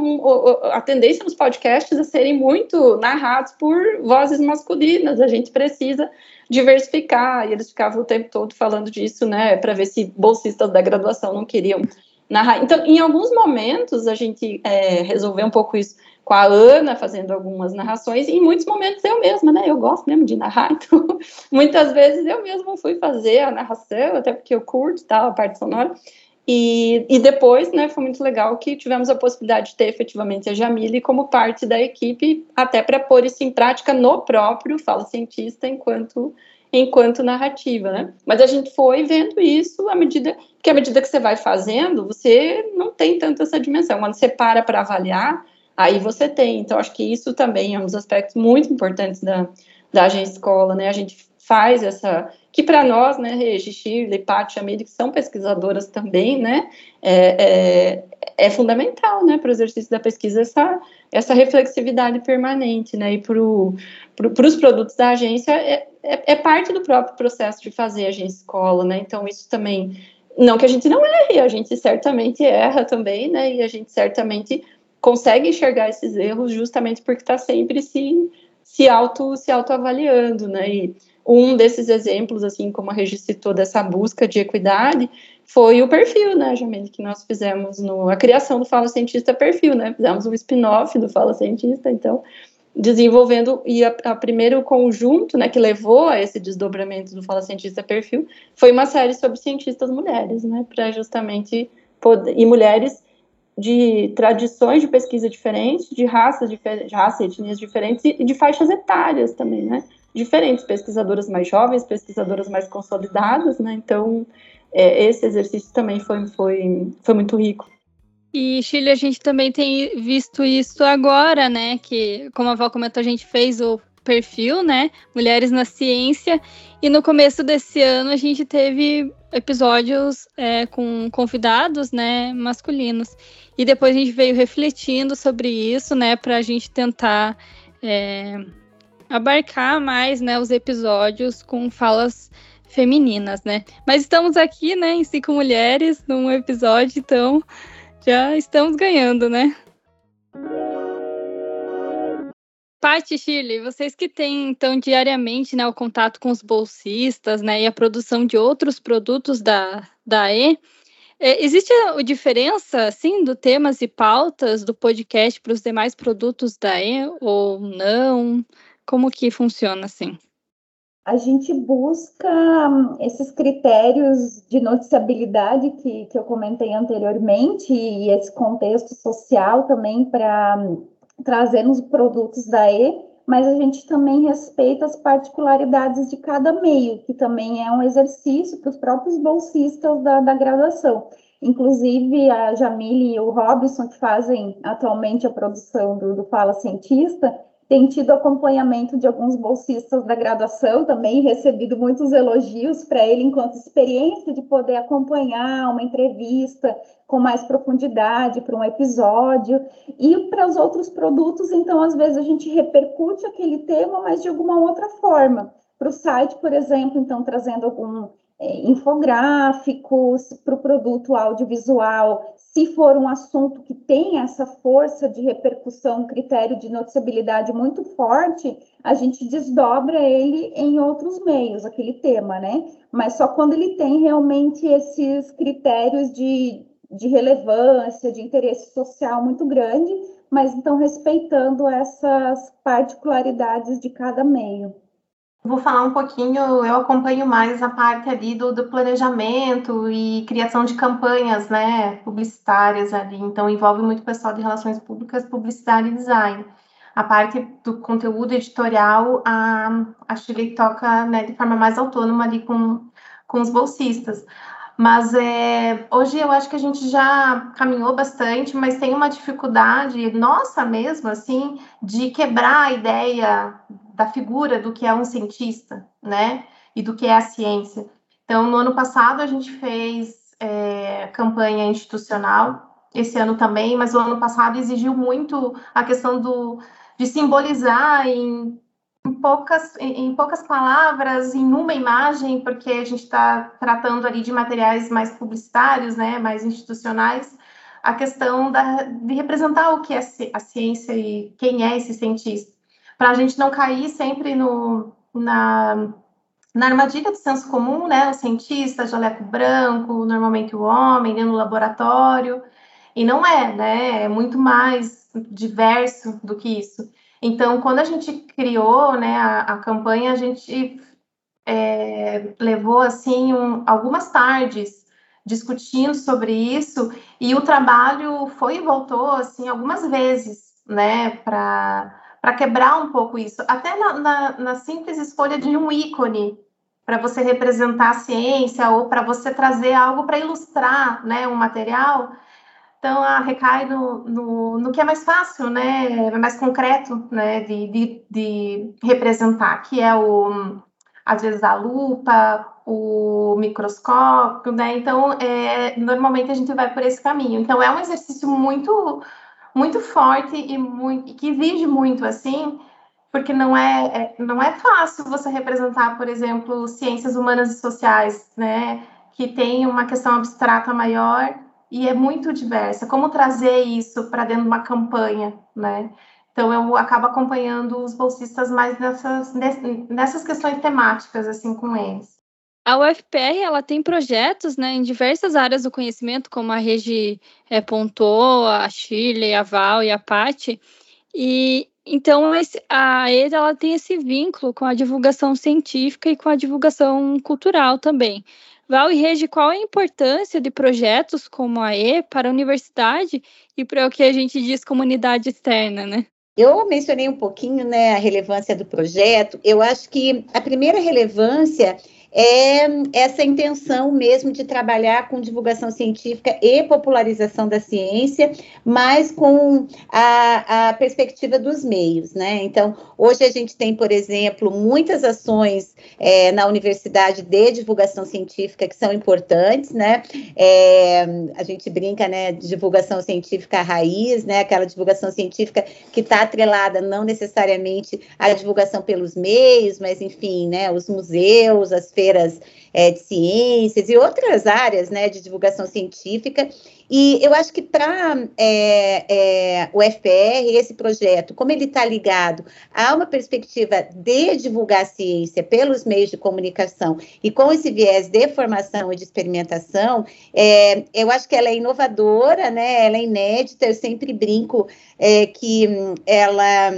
a tendência nos podcasts é serem muito narrados por vozes masculinas, a gente precisa diversificar. E eles ficavam o tempo todo falando disso, né? Para ver se bolsistas da graduação não queriam narrar. Então, em alguns momentos, a gente é, resolveu um pouco isso com a Ana fazendo algumas narrações, e em muitos momentos eu mesma, né? Eu gosto mesmo de narrar, então muitas vezes eu mesma fui fazer a narração, até porque eu curto tal, a parte sonora. E, e depois, né, foi muito legal que tivemos a possibilidade de ter efetivamente a Jamile como parte da equipe, até para pôr isso em prática no próprio Fala Cientista enquanto enquanto narrativa, né? Mas a gente foi vendo isso à medida que à medida que você vai fazendo, você não tem tanto essa dimensão. Quando você para para avaliar, aí você tem. Então, acho que isso também é um dos aspectos muito importantes da, da agência escola, né? A gente faz essa. Que para nós, né, Regi, Shirley, Paty, Amília, que são pesquisadoras também, né, é, é, é fundamental, né, para o exercício da pesquisa essa, essa reflexividade permanente, né, e para pro, os produtos da agência é, é, é, parte do próprio processo de fazer a agência escola, né, então isso também, não que a gente não erre, a gente certamente erra também, né, e a gente certamente consegue enxergar esses erros justamente porque está sempre se, se auto se autoavaliando, né? E um desses exemplos, assim como a Regi citou, dessa busca de equidade, foi o perfil, né, Jamile, que nós fizemos no a criação do Fala Cientista Perfil, né? Fizemos um spin-off do Fala Cientista, então desenvolvendo e a, a, primeiro conjunto, né, que levou a esse desdobramento do Fala Cientista Perfil, foi uma série sobre cientistas mulheres, né, para justamente poder, e mulheres de tradições de pesquisa diferentes, de raças diferentes, raça etnias diferentes e de faixas etárias também, né? Diferentes, pesquisadoras mais jovens, pesquisadoras mais consolidadas, né? Então, é, esse exercício também foi, foi, foi muito rico. E Chile, a gente também tem visto isso agora, né? Que, como a Val comentou, a gente fez o perfil, né? Mulheres na Ciência. E no começo desse ano a gente teve episódios é, com convidados, né, masculinos. E depois a gente veio refletindo sobre isso, né, para a gente tentar é, abarcar mais, né, os episódios com falas femininas, né? Mas estamos aqui, né, em cinco mulheres num episódio, então já estamos ganhando, né? Paty Chile, vocês que têm então diariamente né, o contato com os bolsistas né, e a produção de outros produtos da, da E, é, existe a diferença assim do temas e pautas do podcast para os demais produtos da E ou não? Como que funciona assim? A gente busca hum, esses critérios de noticiabilidade que, que eu comentei anteriormente e esse contexto social também para hum, trazer nos produtos da E, mas a gente também respeita as particularidades de cada meio, que também é um exercício para os próprios bolsistas da, da graduação. Inclusive, a Jamile e o Robson, que fazem atualmente a produção do, do Fala Cientista, tem tido acompanhamento de alguns bolsistas da graduação também, recebido muitos elogios para ele enquanto experiência de poder acompanhar uma entrevista com mais profundidade para um episódio. E para os outros produtos, então, às vezes a gente repercute aquele tema, mas de alguma outra forma. Para o site, por exemplo, então, trazendo algum é, infográficos para o produto audiovisual, se for um assunto que tem essa força de repercussão, critério de noticiabilidade muito forte, a gente desdobra ele em outros meios, aquele tema, né? Mas só quando ele tem realmente esses critérios de, de relevância, de interesse social muito grande, mas então respeitando essas particularidades de cada meio. Vou falar um pouquinho, eu acompanho mais a parte ali do, do, planejamento e criação de campanhas, né, publicitárias ali, então envolve muito pessoal de relações públicas, publicidade e design. A parte do conteúdo editorial, a, a Chile toca né, de forma mais autônoma ali com, com os bolsistas. Mas é, hoje eu acho que a gente já caminhou bastante, mas tem uma dificuldade nossa mesmo, assim, de quebrar a ideia da figura do que é um cientista, né? E do que é a ciência. Então, no ano passado, a gente fez é, campanha institucional, esse ano também, mas o ano passado exigiu muito a questão do, de simbolizar em, em poucas, em, poucas palavras, em uma imagem, porque a gente está tratando ali de materiais mais publicitários, né, mais institucionais, a questão da, de representar o que é a ciência e quem é esse cientista para a gente não cair sempre no, na, na armadilha do senso comum, né? O cientista, jaleco branco, normalmente o homem, dentro do laboratório. E não é, né? É muito mais diverso do que isso. Então, quando a gente criou né, a, a campanha, a gente é, levou assim um, algumas tardes discutindo sobre isso e o trabalho foi e voltou assim algumas vezes, né, para para quebrar um pouco isso, até na, na, na simples escolha de um ícone para você representar a ciência ou para você trazer algo para ilustrar né, um material. Então, a recai no, no, no, que é mais fácil, né, mais concreto né, de, de, de representar, que é o, às vezes, a lupa, o microscópio, né? Então, é, normalmente a gente vai por esse caminho. Então, é um exercício muito muito forte e, muito, que exige muito assim, porque não é, é, não é fácil você representar, por exemplo, ciências humanas e sociais, né, que tem uma questão abstrata maior e é muito diversa. Como trazer isso para dentro de uma campanha, né? Então eu acabo acompanhando os bolsistas mais nessas, nessas questões temáticas assim com eles. A UFPR ela tem projetos né, em diversas áreas do conhecimento, como a Regi é, pontuou, a Chile, a Val e a Pati. E então esse, a ESA ela tem esse vínculo com a divulgação científica e com a divulgação cultural também. Val e Regi, qual a importância de projetos como a E para a universidade e para o que a gente diz comunidade externa, né? Eu mencionei um pouquinho né, a relevância do projeto. Eu acho que a primeira relevância é essa intenção mesmo de trabalhar com divulgação científica e popularização da ciência, mas com a, a perspectiva dos meios, né? Então, hoje a gente tem, por exemplo, muitas ações é, na universidade de divulgação científica que são importantes, né? É, a gente brinca, né, divulgação científica raiz, né? Aquela divulgação científica que está atrelada não necessariamente à divulgação pelos meios, mas enfim, né? Os museus, as feiras é, de ciências e outras áreas né, de divulgação científica. E eu acho que para é, é, o FPR, esse projeto, como ele está ligado a uma perspectiva de divulgar ciência pelos meios de comunicação e com esse viés de formação e de experimentação, é, eu acho que ela é inovadora, né, ela é inédita, eu sempre brinco é, que ela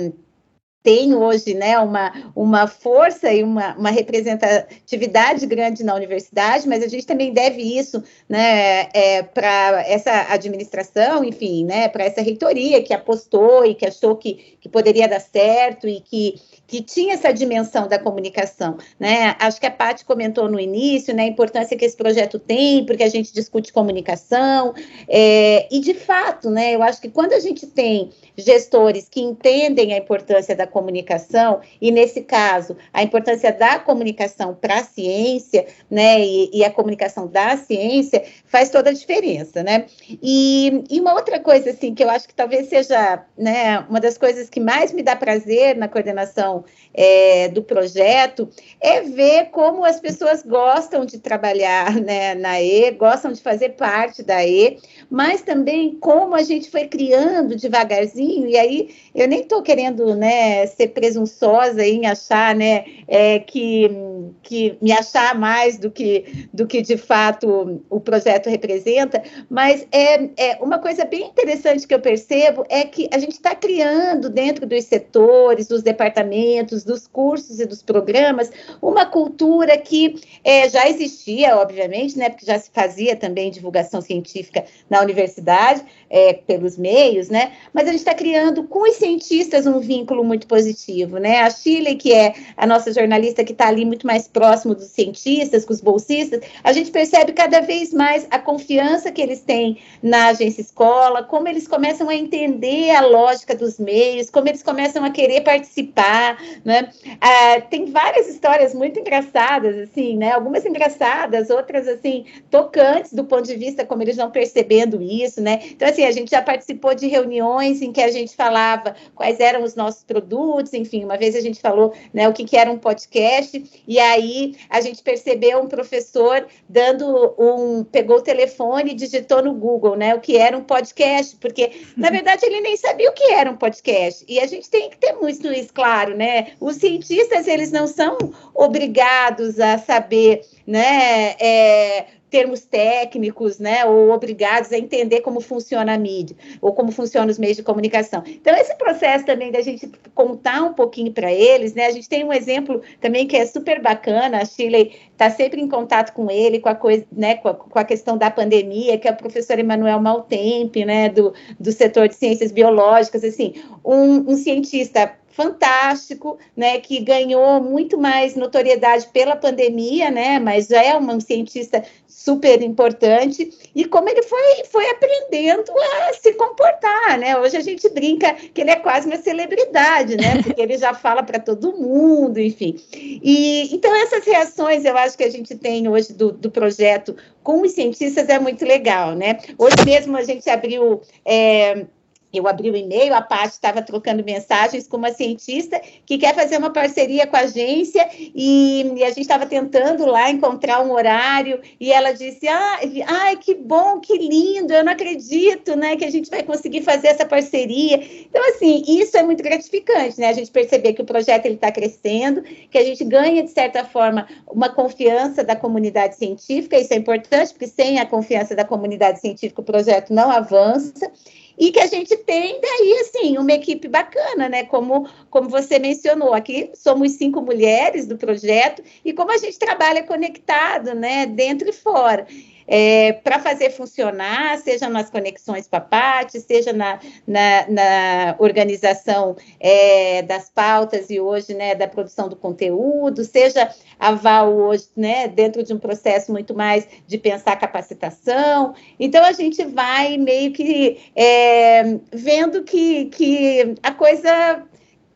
tem hoje né, uma, uma força e uma, uma representatividade grande na universidade, mas a gente também deve isso né, é, para essa administração, enfim, né, para essa reitoria que apostou e que achou que, que poderia dar certo e que, que tinha essa dimensão da comunicação. Né? Acho que a Paty comentou no início né, a importância que esse projeto tem, porque a gente discute comunicação, é, e de fato, né, eu acho que quando a gente tem gestores que entendem a importância da comunicação, e nesse caso, a importância da comunicação para a ciência, né, e, e, a comunicação da ciência, faz toda a diferença, né? E, e, uma outra coisa, assim, que eu acho que talvez seja, né, uma das coisas que mais me dá prazer na coordenação é, do projeto, é ver como as pessoas gostam de trabalhar né, na E, gostam de fazer parte da E, mas também como a gente foi criando devagarzinho, e aí eu nem estou querendo né, ser presunçosa em achar né, é, que, que me achar mais do que, do que de fato o projeto representa, mas é, é uma coisa bem interessante que eu percebo é que a gente está criando dentro dos setores, dos departamentos, dos cursos e dos programas, uma cultura que é, já existia, obviamente, né, porque já se fazia também divulgação científica na universidade, é, pelos meios, né, mas a gente está criando com os cientistas um vínculo muito positivo, né, a Chile, que é a nossa jornalista que está ali muito mais próximo dos cientistas, com os bolsistas, a gente percebe cada vez mais a confiança que eles têm na agência escola, como eles começam a entender a lógica dos meios, como eles começam a querer participar, né? Ah, tem várias histórias muito engraçadas, assim, né? Algumas engraçadas, outras, assim, tocantes do ponto de vista como eles vão percebendo isso, né? Então, assim, a gente já participou de reuniões em que a gente falava quais eram os nossos produtos, enfim, uma vez a gente falou, né, o que, que era um podcast, e aí a gente percebeu um professor dando um, pegou o telefone e digitou no Google, né, o que era um podcast, porque, na verdade, ele nem sabia o que era um podcast, e a gente tem que ter muito isso claro, né, os cientistas, eles não são obrigados a saber, né, é, termos técnicos, né, ou obrigados a entender como funciona a mídia, ou como funcionam os meios de comunicação. Então, esse processo também da gente contar um pouquinho para eles, né, a gente tem um exemplo também que é super bacana, a Shirley está sempre em contato com ele, com a, coisa, né, com a, com a questão da pandemia, que é o professor Emanuel Maltempe, né, do, do setor de ciências biológicas, assim, um, um cientista fantástico, né, que ganhou muito mais notoriedade pela pandemia, né, mas é um cientista super importante, e como ele foi, foi aprendendo a se comportar, né, hoje a gente brinca que ele é quase uma celebridade, né, porque ele já fala para todo mundo, enfim, e então essas reações eu acho que a gente tem hoje do, do projeto com os cientistas é muito legal, né, hoje mesmo a gente abriu é, eu abri o e-mail, a Paty estava trocando mensagens com uma cientista que quer fazer uma parceria com a agência e, e a gente estava tentando lá encontrar um horário e ela disse, ah, ai, que bom, que lindo, eu não acredito, né, que a gente vai conseguir fazer essa parceria. Então, assim, isso é muito gratificante, né, a gente perceber que o projeto está crescendo, que a gente ganha, de certa forma, uma confiança da comunidade científica, isso é importante, porque sem a confiança da comunidade científica o projeto não avança, e que a gente tem daí, assim, uma equipe bacana, né? Como, como você mencionou, aqui somos cinco mulheres do projeto e como a gente trabalha conectado, né? Dentro e fora. É, para fazer funcionar, seja nas conexões parte, seja na, na, na organização é, das pautas e hoje né, da produção do conteúdo, seja a Val hoje né, dentro de um processo muito mais de pensar capacitação. Então, a gente vai meio que é, vendo que, que a coisa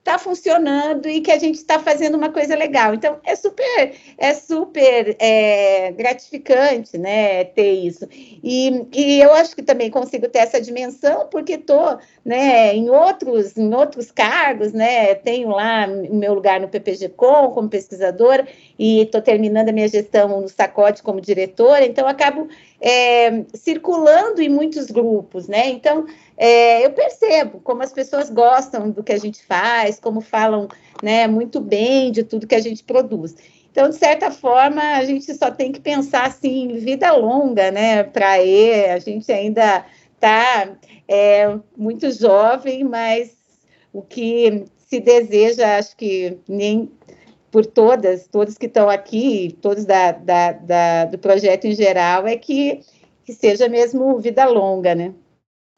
está funcionando e que a gente está fazendo uma coisa legal. Então, é super, é super é, gratificante, né, ter isso. E, e eu acho que também consigo ter essa dimensão, porque estou né, em, outros, em outros cargos, né, tenho lá meu lugar no PPG-Com como pesquisadora e estou terminando a minha gestão no Sacote como diretora, então acabo é, circulando em muitos grupos, né, então é, eu percebo como as pessoas gostam do que a gente faz, como falam né, muito bem de tudo que a gente produz. Então, de certa forma, a gente só tem que pensar assim, vida longa, né? Para a gente ainda está é, muito jovem, mas o que se deseja, acho que nem por todas, todos que estão aqui, todos da, da, da, do projeto em geral, é que, que seja mesmo vida longa, né?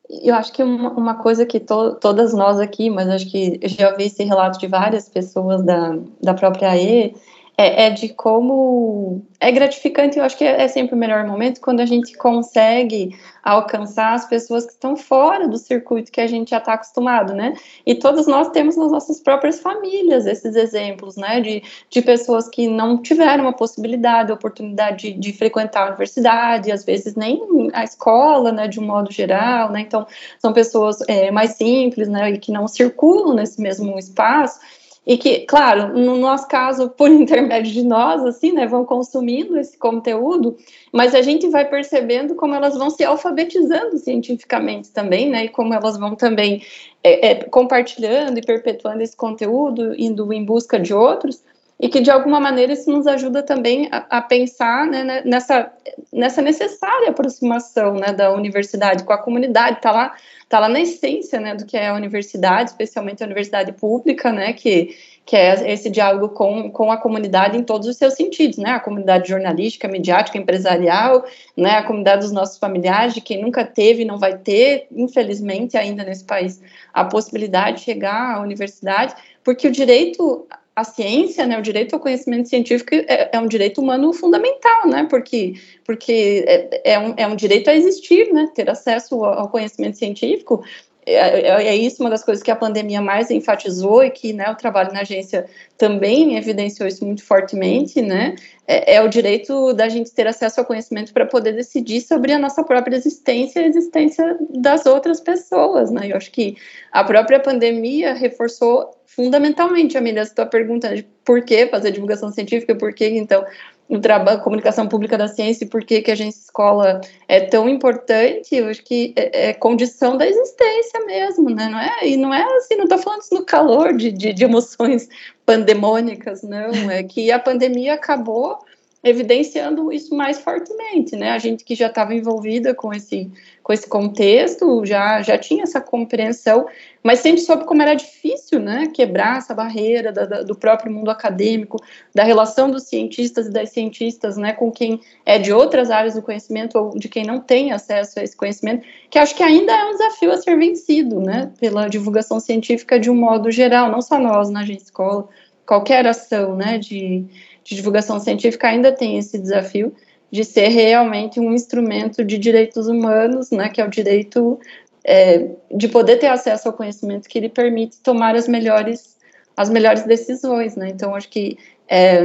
Eu acho que uma, uma coisa que to, todas nós aqui, mas acho que já ouvi esse relato de várias pessoas da, da própria AE, é, é, de como é gratificante. Eu acho que é, é, sempre o melhor momento quando a gente consegue alcançar as pessoas que estão fora do circuito que a gente já está acostumado, né? E todos nós temos nas nossas próprias famílias esses exemplos, né? De, de pessoas que não tiveram a possibilidade, a oportunidade de, de frequentar a universidade, às vezes nem a escola, né? De um modo geral, né? Então, são pessoas é, mais simples, né? E que não circulam nesse mesmo espaço e que, claro, no nosso caso, por intermédio de nós, assim, né, vão consumindo esse conteúdo, mas a gente vai percebendo como elas vão se alfabetizando cientificamente também, né, e como elas vão também é, é, compartilhando e perpetuando esse conteúdo, indo em busca de outros, e que de alguma maneira isso nos ajuda também a, a pensar né, né nessa, nessa necessária aproximação né, da universidade com a comunidade, está lá está lá na essência né, do que é a universidade, especialmente a universidade pública, né, que, que é esse diálogo com, com a comunidade em todos os seus sentidos, né, a comunidade jornalística, mediática, empresarial, né, a comunidade dos nossos familiares, de quem nunca teve e não vai ter, infelizmente, ainda nesse país, a possibilidade de chegar à universidade, porque o direito a ciência, né, o direito ao conhecimento científico é, é um direito humano fundamental, né, porque, porque é, é, um, é um direito a existir, né, ter acesso ao conhecimento científico, é, é, é, isso uma das coisas que a pandemia mais enfatizou e que né, o trabalho na agência também evidenciou isso muito fortemente, né? É, é o direito da gente ter acesso ao conhecimento para poder decidir sobre a nossa própria existência e a existência das outras pessoas, né? Eu acho que a própria pandemia reforçou fundamentalmente, Amélia, essa tua pergunta de por que fazer divulgação científica, por que, então, o trabalho, comunicação pública da ciência e por que, que a gente escola é tão importante, eu acho que é, é, condição da existência mesmo, né, não é, e não é assim, não estou falando isso no calor de, de, de emoções pandemônicas, não, é que a pandemia acabou evidenciando isso mais fortemente, né? A gente que já estava envolvida com esse, com esse contexto já, já tinha essa compreensão, mas sempre soube como era difícil, né? Quebrar essa barreira da, da, do próprio mundo acadêmico, da relação dos cientistas e das cientistas, né? Com quem é de outras áreas do conhecimento ou de quem não tem acesso a esse conhecimento, que acho que ainda é um desafio a ser vencido, né? Pela divulgação científica de um modo geral, não só nós na Agência Escola, qualquer ação, né? De de divulgação científica ainda tem esse desafio de ser realmente um instrumento de direitos humanos, né, que é o direito é, de poder ter acesso ao conhecimento que lhe permite tomar as melhores as melhores decisões, né? Então acho que é,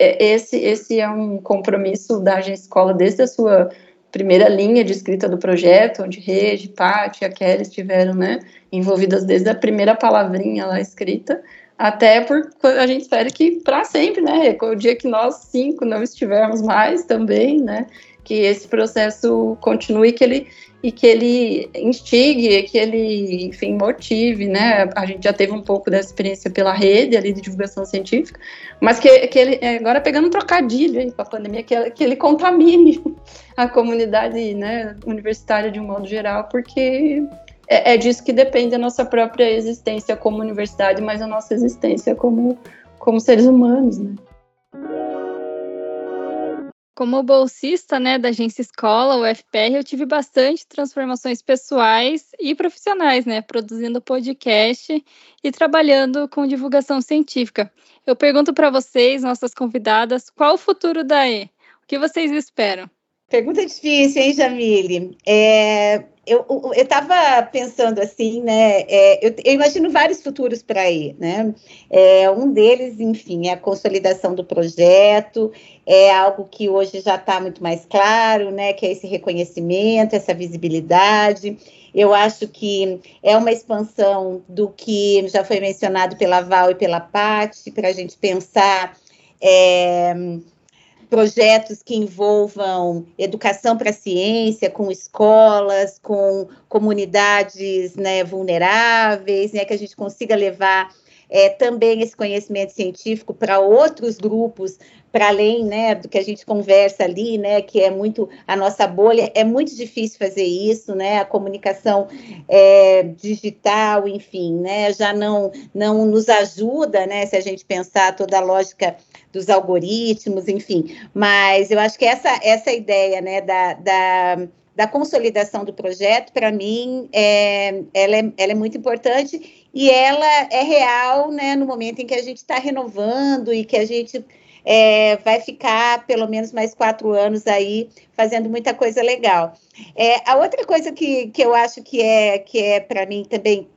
é esse esse é um compromisso da agência escola desde a sua primeira linha de escrita do projeto, onde Rede, e a Kelly estiveram, né, envolvidas desde a primeira palavrinha lá escrita, até por a gente espera que para sempre, né? O dia que nós cinco não estivermos mais também, né? Que esse processo continue, que ele e que ele instigue, que ele, enfim, motive, né? A gente já teve um pouco dessa experiência pela rede ali de divulgação científica, mas que, que ele, é, agora pegando um trocadilho aí com a pandemia, que, que ele contamine a comunidade né, universitária de um modo geral, porque é, é disso que depende a nossa própria existência como universidade, mas a nossa existência como, como seres humanos, né? Como bolsista né, da agência escola, o FPR, eu tive bastante transformações pessoais e profissionais, né? Produzindo podcast e trabalhando com divulgação científica. Eu pergunto para vocês, nossas convidadas, qual o futuro da E? O que vocês esperam? Pergunta difícil, hein, Jamile? É, eu estava pensando assim, né? É, eu, eu, imagino vários futuros para aí, né? É, um deles, enfim, é a consolidação do projeto, é algo que hoje já está muito mais claro, né? Que é esse reconhecimento, essa visibilidade. Eu acho que é uma expansão do que já foi mencionado pela Val e pela Patti, para a gente pensar. É, projetos que envolvam educação para a ciência, com escolas, com comunidades né, vulneráveis, né, que a gente consiga levar é, também esse conhecimento científico para outros grupos, para além né, do que a gente conversa ali, né, que é muito a nossa bolha, é muito difícil fazer isso, né, a comunicação é, digital, enfim, né, já não, não nos ajuda, né, se a gente pensar toda a lógica dos algoritmos, enfim. Mas eu acho que essa, essa ideia né, da, da, da consolidação do projeto, para mim, é, ela, é, ela é muito importante e ela é real né, no momento em que a gente está renovando e que a gente é, vai ficar pelo menos mais quatro anos aí fazendo muita coisa legal. É, a outra coisa que, que eu acho que é, que é para mim também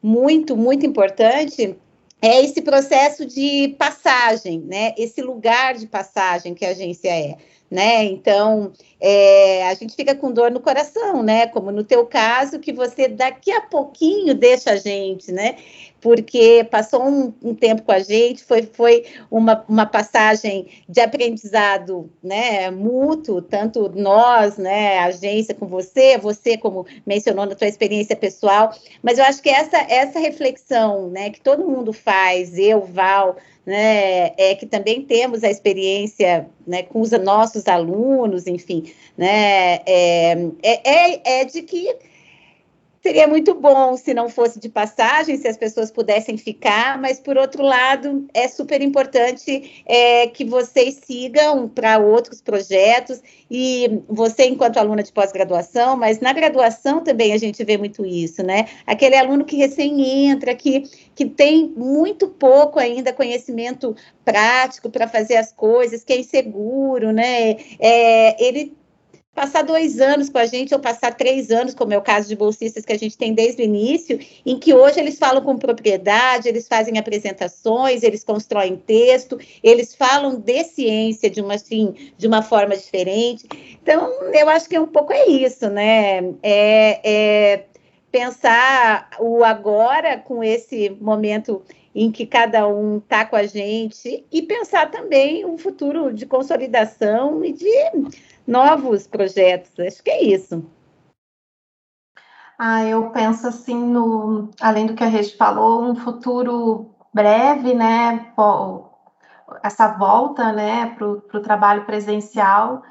muito, muito importante é esse processo de passagem, né? Esse lugar de passagem que a agência é, né? Então, é, a gente fica com dor no coração, né? Como no teu caso, que você daqui a pouquinho deixa a gente, né? porque passou um, um, tempo com a gente, foi, foi uma, uma passagem de aprendizado né, mútuo, tanto nós, né, a agência com você, você como mencionou na tua experiência pessoal, mas eu acho que essa, essa reflexão né, que todo mundo faz, eu, Val, né, é que também temos a experiência né, com os nossos alunos, enfim, né, é, é, é de que Seria muito bom se não fosse de passagem, se as pessoas pudessem ficar, mas por outro lado, é super importante é, que vocês sigam para outros projetos e você, enquanto aluna de pós-graduação, mas na graduação também a gente vê muito isso, né? Aquele aluno que recém entra, que, que tem muito pouco ainda conhecimento prático para fazer as coisas, que é inseguro, né? É, ele passar dois anos com a gente ou passar três anos, como é o caso de bolsistas que a gente tem desde o início, em que hoje eles falam com propriedade, eles fazem apresentações, eles constroem texto, eles falam de ciência de uma, assim, de uma forma diferente. Então, eu acho que um pouco é isso, né? É, é pensar o agora com esse momento em que cada um está com a gente e pensar também um futuro de consolidação e de novos projetos. Acho que é isso. Ah, eu penso assim no, além do que a Rede falou, um futuro breve, né? Essa volta, né, para o trabalho presencial.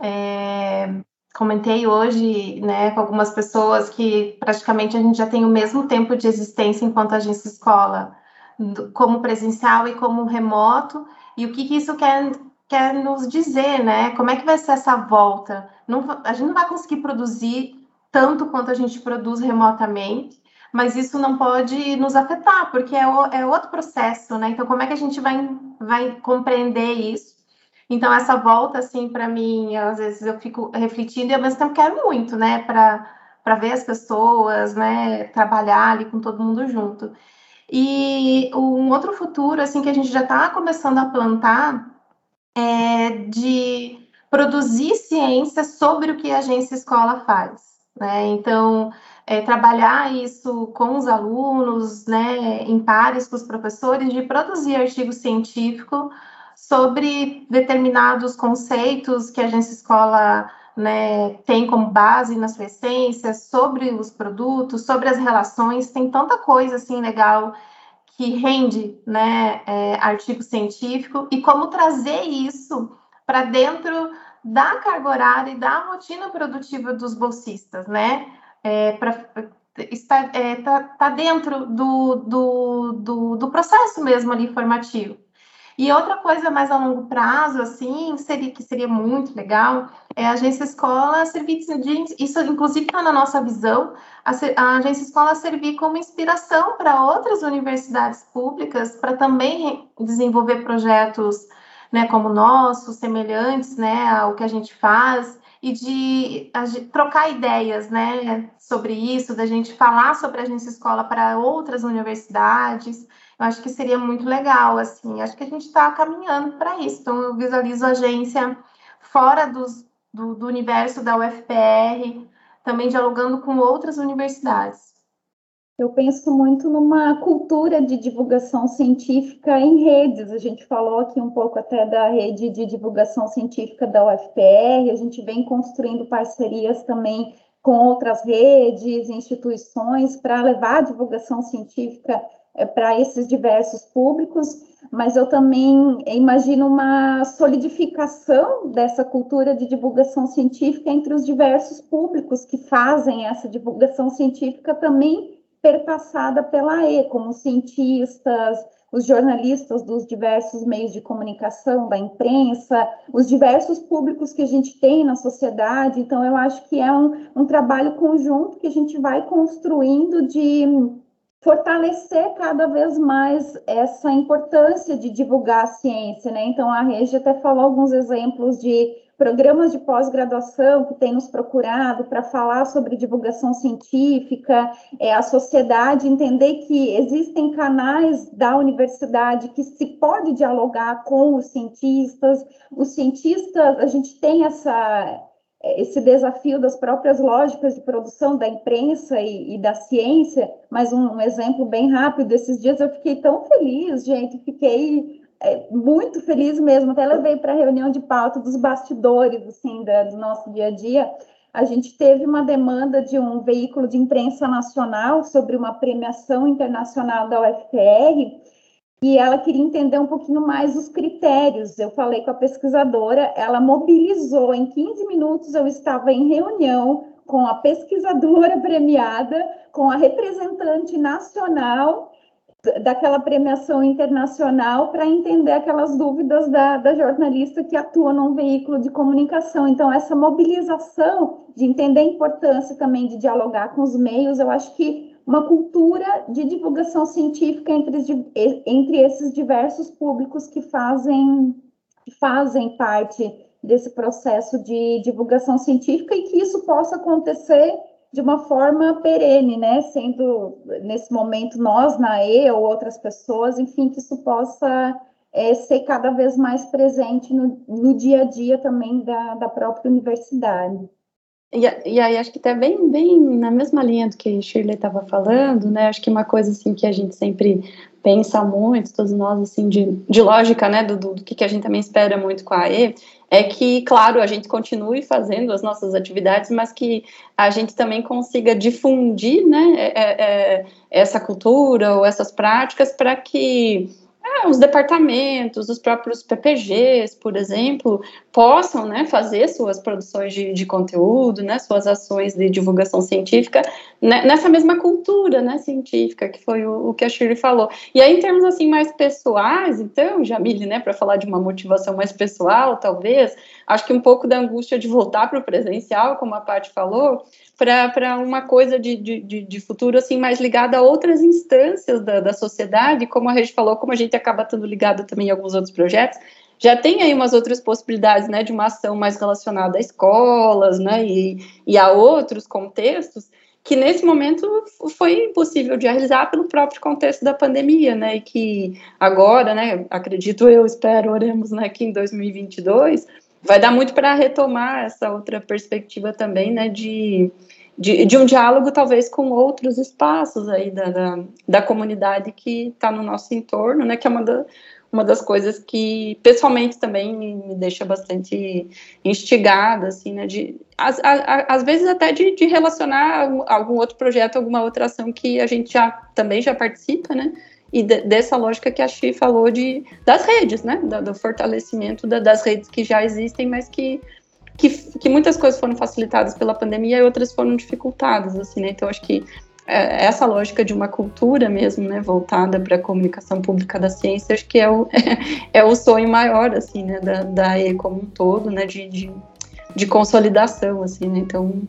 É, comentei hoje, né, com algumas pessoas que praticamente a gente já tem o mesmo tempo de existência enquanto agência escola, como presencial e como remoto, e o que, que isso quer quer nos dizer, né? Como é que vai ser essa volta? Não, a gente não vai conseguir produzir tanto quanto a gente produz remotamente, mas isso não pode nos afetar, porque é, o, é outro processo, né? Então, como é que a gente vai, vai compreender isso? Então, essa volta, assim, para mim, às vezes eu fico refletindo e ao mesmo tempo quero muito, né? Para ver as pessoas, né? Trabalhar ali com todo mundo junto. E um outro futuro, assim, que a gente já está começando a plantar é, de produzir ciência sobre o que a agência escola faz. Né? Então, é, trabalhar isso com os alunos, né, em pares com os professores, de produzir artigo científico sobre determinados conceitos que a agência escola né, tem como base na sua essência, sobre os produtos, sobre as relações, tem tanta coisa assim legal que rende né, é, artigo científico e como trazer isso para dentro da carga horária e da rotina produtiva dos bolsistas, né? É, pra, está é, tá, tá dentro do, do, do, do, processo mesmo ali formativo. E outra coisa mais a longo prazo, assim, seria que seria muito legal, é a agência escola servir de, isso inclusive está na nossa visão, a, a agência escola servir como inspiração para outras universidades públicas, para também desenvolver projetos, né, como nossos, semelhantes, né, ao que a gente faz, e de, de trocar ideias, né, sobre isso, da gente falar sobre a agência escola para outras universidades, eu acho que seria muito legal, assim, acho que a gente está caminhando para isso, então eu visualizo a agência fora dos, do, do universo da UFPR, também dialogando com outras universidades. Eu penso muito numa cultura de divulgação científica em redes. A gente falou aqui um pouco até da rede de divulgação científica da UFPR, a gente vem construindo parcerias também com outras redes, instituições, para levar a divulgação científica para esses diversos públicos, mas eu também imagino uma solidificação dessa cultura de divulgação científica entre os diversos públicos que fazem essa divulgação científica também perpassada pela E, como cientistas, os jornalistas dos diversos meios de comunicação, da imprensa, os diversos públicos que a gente tem na sociedade. Então, eu acho que é um, um trabalho conjunto que a gente vai construindo de fortalecer cada vez mais essa importância de divulgar a ciência, né? Então a Regi até falou alguns exemplos de programas de pós-graduação que têm nos procurado para falar sobre divulgação científica, é, a sociedade entender que existem canais da universidade que se pode dialogar com os cientistas, os cientistas, a gente tem essa esse desafio das próprias lógicas de produção da imprensa e, e da ciência, mas um, um, exemplo bem rápido, esses dias eu fiquei tão feliz, gente, fiquei é, muito feliz mesmo, até levei para a reunião de pauta dos bastidores, assim, da, do nosso dia a dia, a gente teve uma demanda de um veículo de imprensa nacional sobre uma premiação internacional da UFPR, e ela queria entender um pouquinho mais os critérios. Eu falei com a pesquisadora, ela mobilizou em 15 minutos. Eu estava em reunião com a pesquisadora premiada, com a representante nacional daquela premiação internacional para entender aquelas dúvidas da, da, jornalista que atua num veículo de comunicação. Então, essa mobilização de entender a importância também de dialogar com os meios, eu acho que uma cultura de divulgação científica entre, entre esses diversos públicos que fazem, que fazem parte desse processo de divulgação científica e que isso possa acontecer de uma forma perene, né? Sendo nesse momento nós na E ou outras pessoas, enfim, que isso possa é, ser cada vez mais presente no, no dia a dia também da, da própria universidade. E, e, aí acho que tá bem, bem na mesma linha do que a Shirley estava falando, né? Acho que uma coisa assim que a gente sempre pensa muito, todos nós assim de, de lógica, né, do, do, que a gente também espera muito com a E, é que, claro, a gente continue fazendo as nossas atividades, mas que a gente também consiga difundir, né, é, é, é essa cultura ou essas práticas para que é, os departamentos, os próprios PPGs, por exemplo, possam né, fazer suas produções de, de conteúdo, né, suas ações de divulgação científica né, nessa mesma cultura né, científica, que foi o, o, que a Shirley falou. E aí, em termos assim mais pessoais, então, Jamile, né, para falar de uma motivação mais pessoal, talvez, acho que um pouco da angústia de voltar para o presencial, como a Paty falou, para uma coisa de, de, de, futuro assim mais ligada a outras instâncias da, da sociedade, como a gente falou, como a gente acaba estando ligado também em alguns outros projetos, já tem aí umas outras possibilidades, né, de uma ação mais relacionada a escolas, né, e, e a outros contextos, que nesse momento foi impossível de realizar pelo próprio contexto da pandemia, né, e que agora, né, acredito eu, espero, oremos, né, que em 2022 vai dar muito para retomar essa outra perspectiva também, né, de, de, de, um diálogo talvez com outros espaços aí da, da, da comunidade que está no nosso entorno, né, que é uma, da, uma das coisas que pessoalmente também me, deixa bastante instigada, assim, né, de, às, às vezes até de, de relacionar algum outro projeto, alguma outra ação que a gente já também já participa, né, e de, dessa lógica que a Xi falou de, das redes, né? Do, do fortalecimento da, das redes que já existem, mas que, que, que, muitas coisas foram facilitadas pela pandemia e outras foram dificultadas, assim, né? Então, acho que é, essa lógica de uma cultura mesmo, né, voltada para a comunicação pública da ciência, acho que é o, é o sonho maior, assim, né, da, da E como um todo, né, de, de, de consolidação, assim, né, então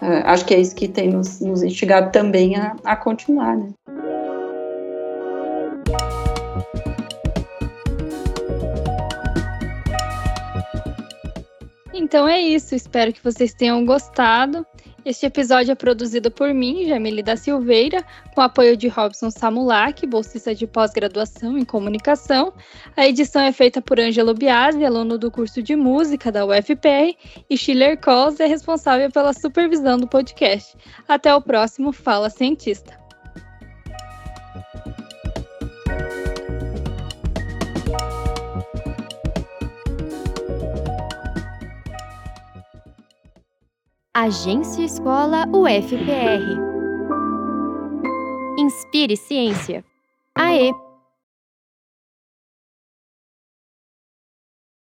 é, acho que é isso que tem nos, nos instigado também a, a continuar, né. Então é isso, espero que vocês tenham gostado. Este episódio é produzido por mim, Jamile da Silveira, com apoio de Robson Samulak, bolsista de pós-graduação em comunicação. A edição é feita por Ângelo Biasi, aluno do curso de música da UFPR, e Schiller Kos é responsável pela supervisão do podcast. Até o próximo Fala Cientista. Agência Escola UFPR. Inspire Ciência. AE